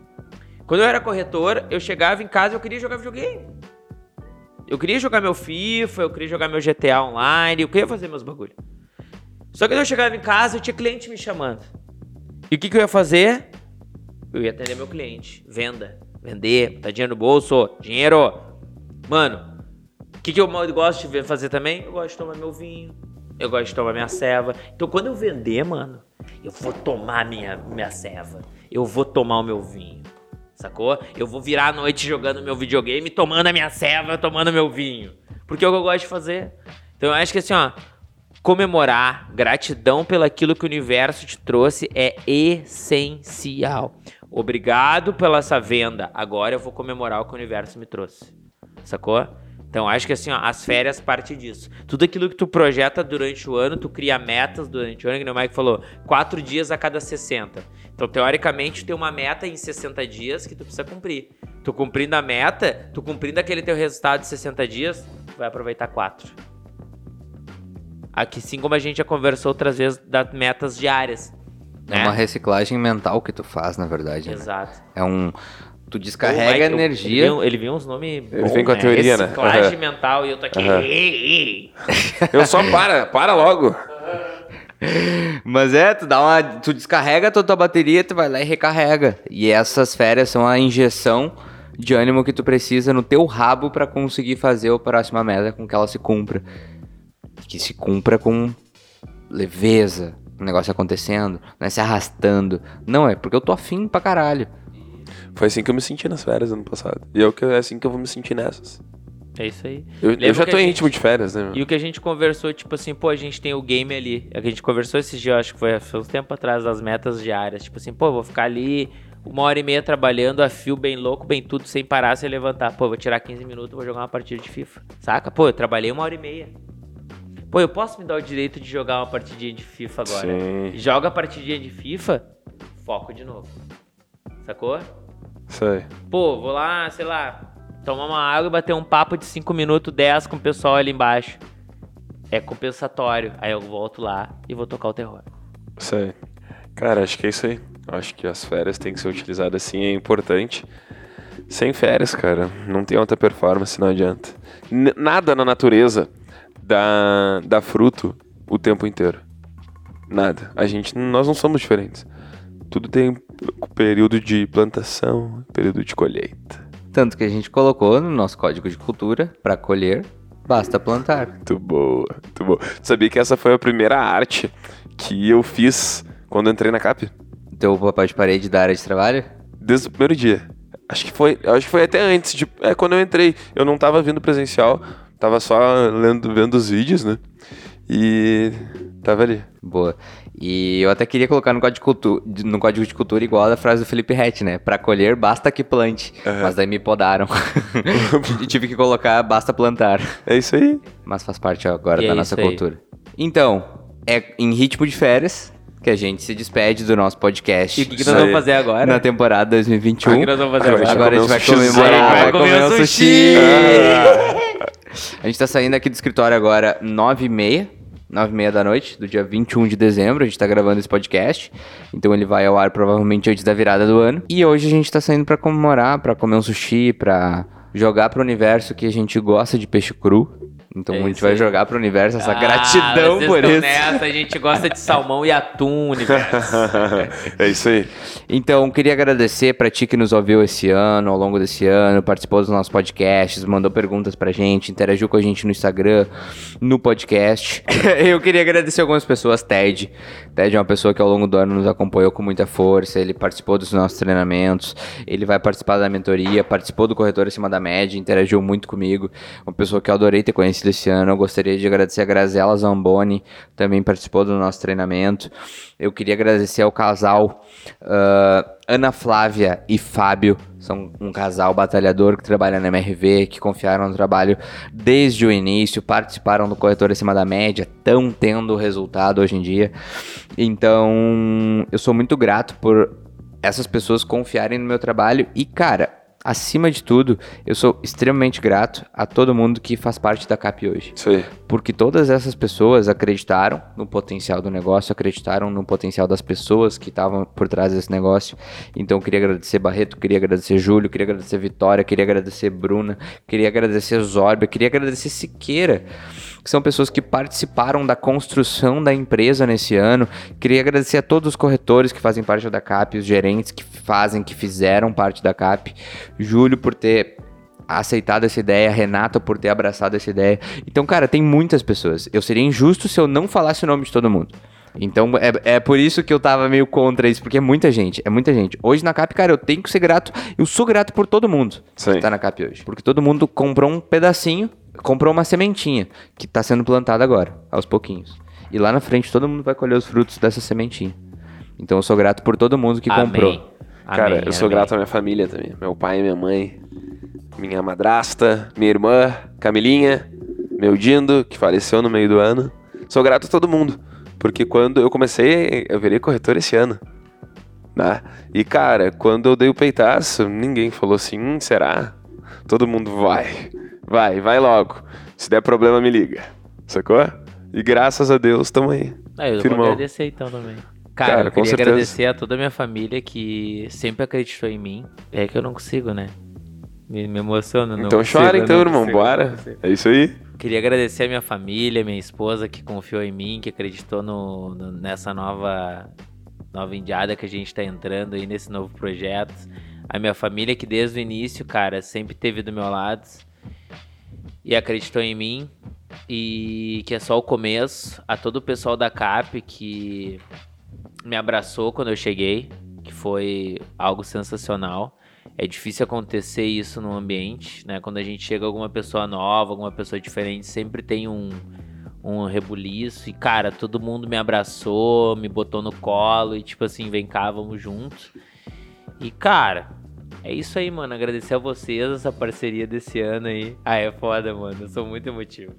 Quando eu era corretor, eu chegava em casa e eu queria jogar videogame. Eu queria jogar meu FIFA, eu queria jogar meu GTA Online, eu queria fazer meus bagulho. Só que quando eu chegava em casa, eu tinha cliente me chamando. E o que, que eu ia fazer? Eu ia atender meu cliente. Venda. Vender, botar dinheiro no bolso. Dinheiro. Mano, o que, que eu gosto de fazer também? Eu gosto de tomar meu vinho. Eu gosto de tomar minha ceva. Então quando eu vender, mano, eu vou tomar minha, minha ceva. Eu vou tomar o meu vinho. Sacou? Eu vou virar a noite jogando meu videogame, tomando a minha ceva, tomando meu vinho. Porque é o que eu gosto de fazer. Então eu acho que assim, ó, comemorar, gratidão pelo aquilo que o universo te trouxe é essencial. Obrigado pela essa venda. Agora eu vou comemorar o que o universo me trouxe. Sacou? Então acho que assim, ó, as férias parte disso. Tudo aquilo que tu projeta durante o ano, tu cria metas durante o ano, que o Mike falou, quatro dias a cada 60. Então, teoricamente, tu tem uma meta em 60 dias que tu precisa cumprir. Tu cumprindo a meta, tu cumprindo aquele teu resultado de 60 dias, tu vai aproveitar quatro. Aqui, sim como a gente já conversou outras vezes das metas diárias. É né? uma reciclagem mental que tu faz, na verdade. né? Exato. É um. Tu descarrega Mike, energia. Ele viu, ele viu uns nomes. Ele vem com a teoria, né? Reciclagem Aham. mental e eu tô aqui. Aham. "Ei, ei". Eu só para, para logo. Mas é, tu dá uma. Tu descarrega toda a tua bateria, tu vai lá e recarrega. E essas férias são a injeção de ânimo que tu precisa no teu rabo pra conseguir fazer a próxima meta com que ela se cumpra. Que se cumpra com leveza, o negócio acontecendo, não é se arrastando. Não, é porque eu tô afim pra caralho. Foi assim que eu me senti nas férias ano passado. E eu, que- é assim que eu vou me sentir nessas. É isso aí. Eu, eu já que tô em gente- ritmo de férias, né? meu? E o que a gente conversou, tipo assim, pô, a gente tem o game ali. A gente conversou esses dias, acho que foi há uns tempo atrás, das metas diárias. Tipo assim, pô, vou ficar ali uma hora e meia trabalhando a fio bem louco, bem tudo, sem parar, sem levantar. Pô, vou tirar 15 minutos, vou jogar uma partida de FIFA. Saca? Pô, eu trabalhei uma hora e meia. Pô, eu posso me dar o direito de jogar uma partidinha de FIFA agora. Sim. Joga a partidinha de FIFA, foco de novo. Sacou? Sei. Pô, vou lá, sei lá, tomar uma água e bater um papo de 5 minutos, 10 com o pessoal ali embaixo. É compensatório. Aí eu volto lá e vou tocar o terror. Sei. Cara, acho que é isso aí. Acho que as férias têm que ser utilizadas assim, é importante. Sem férias, cara, não tem alta performance, não adianta. N- nada na natureza dá, dá fruto o tempo inteiro. Nada. A gente, nós não somos diferentes. Tudo tem período de plantação, período de colheita. Tanto que a gente colocou no nosso código de cultura, pra colher, basta plantar. Muito boa, muito boa. Sabia que essa foi a primeira arte que eu fiz quando eu entrei na CAP? Teu papel de parede da área de trabalho? Desde o primeiro dia. Acho que foi, acho que foi até antes de, é quando eu entrei. Eu não tava vindo presencial, tava só lendo, vendo os vídeos, né? E tava ali. Boa. E eu até queria colocar no código de cultura, no código de cultura igual a frase do Felipe Rett, né? Pra colher, basta que plante. Mas daí me podaram. e tive que colocar, basta plantar. É isso aí. Mas faz parte agora E da é nossa cultura. Então, é em ritmo de férias que a gente se despede do nosso podcast. E o que, que nós vamos fazer agora? Na temporada 2021. O que nós vamos fazer Agora agora? a gente vai um comemorar, vai comer comer um sushi. sushi. A gente tá saindo aqui do escritório agora 9h30, 9h30 da noite, do dia 21 de dezembro. A gente tá gravando esse podcast. Então ele vai ao ar provavelmente antes da virada do ano. E hoje a gente tá saindo pra comemorar, pra comer um sushi, pra jogar pro universo que a gente gosta de peixe cru. Então É a gente vai aí. jogar pro universo essa Ah, gratidão por isso. Nessa, a gente gosta de salmão e atum, universo. é isso aí. Então, queria agradecer pra ti que nos ouviu esse ano, ao longo desse ano, participou dos nossos podcasts, mandou perguntas pra gente, interagiu com a gente no Instagram, no podcast. Eu queria agradecer algumas pessoas, Ted. Ted é uma pessoa que ao longo do ano nos acompanhou com muita força, ele participou dos nossos treinamentos, ele vai participar da mentoria, participou do Corretor Acima da Média, interagiu muito comigo. Uma pessoa que eu adorei ter conhecido desse ano. Eu gostaria de agradecer a Grazela Zamboni, também participou do nosso treinamento. Eu queria agradecer ao casal uh, Ana Flávia e Fábio, são um casal batalhador que trabalha na MRV, que confiaram no trabalho desde o início, participaram do corretor acima da média, estão tendo resultado hoje em dia. Então, eu sou muito grato por essas pessoas confiarem no meu trabalho e, cara, acima de tudo, eu sou extremamente grato a todo mundo que faz parte da CAP hoje. Isso aí. Porque todas essas pessoas acreditaram no potencial do negócio, acreditaram no potencial das pessoas que estavam por trás desse negócio. Então eu queria agradecer Barreto, queria agradecer Júlio, queria agradecer Vitória, queria agradecer Bruna, queria agradecer Zorbia, queria agradecer Siqueira que são pessoas que participaram da construção da empresa nesse ano. Queria agradecer a todos os corretores que fazem parte da CAP, os gerentes que fazem, que fizeram parte da CAP. Júlio por ter aceitado essa ideia, Renata por ter abraçado essa ideia. Então, cara, tem muitas pessoas. Eu seria injusto se eu não falasse o nome de todo mundo. Então é, é por isso que eu tava meio contra isso, porque é muita gente, é muita gente. Hoje na CAP, cara, eu tenho que ser grato, eu sou grato por todo mundo Sim. que tá na CAP hoje. Porque todo mundo comprou um pedacinho, comprou uma sementinha, que tá sendo plantada agora, aos pouquinhos. E lá na frente todo mundo vai colher os frutos dessa sementinha. Então eu sou grato por todo mundo que Amém. comprou. Cara, Amém, eu sou amém. grato à minha família também. Meu pai, minha mãe, minha madrasta, minha irmã, Camilinha, meu Dindo, que faleceu no meio do ano. Sou grato a todo mundo. Porque quando eu comecei, eu virei corretor esse ano. Né? E cara, quando eu dei o peitaço, ninguém falou assim, hum, será? Todo mundo vai, vai, vai logo. Se der problema, me liga. Sacou? E graças a Deus, tamo aí. Ah, eu Firmão. vou agradecer então também. Cara, Cara, eu queria agradecer a toda a minha família que sempre acreditou em mim. É que eu não consigo, né? Me, me emociona. Então consigo, chora então, irmão, consigo, bora. É isso aí. Queria agradecer a minha família, minha esposa que confiou em mim, que acreditou no, no- nessa nova nova indiada que a gente tá entrando aí nesse novo projeto. A minha família que desde o início, cara, sempre teve do meu lado e acreditou em mim e que é só o começo. A todo o pessoal da CAP que me abraçou quando eu cheguei, que foi algo sensacional. É difícil acontecer isso no ambiente, né? Quando a gente chega alguma pessoa nova, alguma pessoa diferente, sempre tem um, um rebuliço. E, cara, todo mundo me abraçou, me botou no colo e, tipo assim, vem cá, vamos juntos. E, cara, é isso aí, mano. Agradecer a vocês essa parceria desse ano aí. Ah, é foda, mano. Eu sou muito emotivo.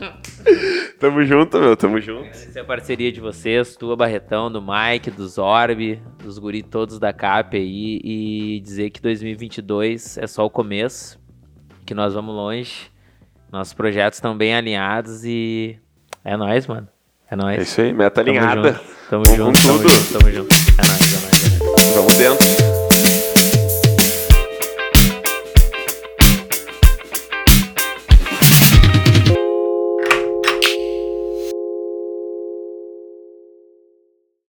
Tamo junto, meu, tamo junto. Agradecer a parceria de vocês, tua Barretão, do Mike, do Zorb, dos guri todos da CAP aí e dizer que 2022 é só o começo, que nós vamos longe, nossos projetos estão bem alinhados e é nóis, mano. É É nóis. isso aí, meta Tamo alinhada. junto, Tamo junto, tamo junto, tamo junto. É nóis, é nóis, é nóis. Vamos dentro.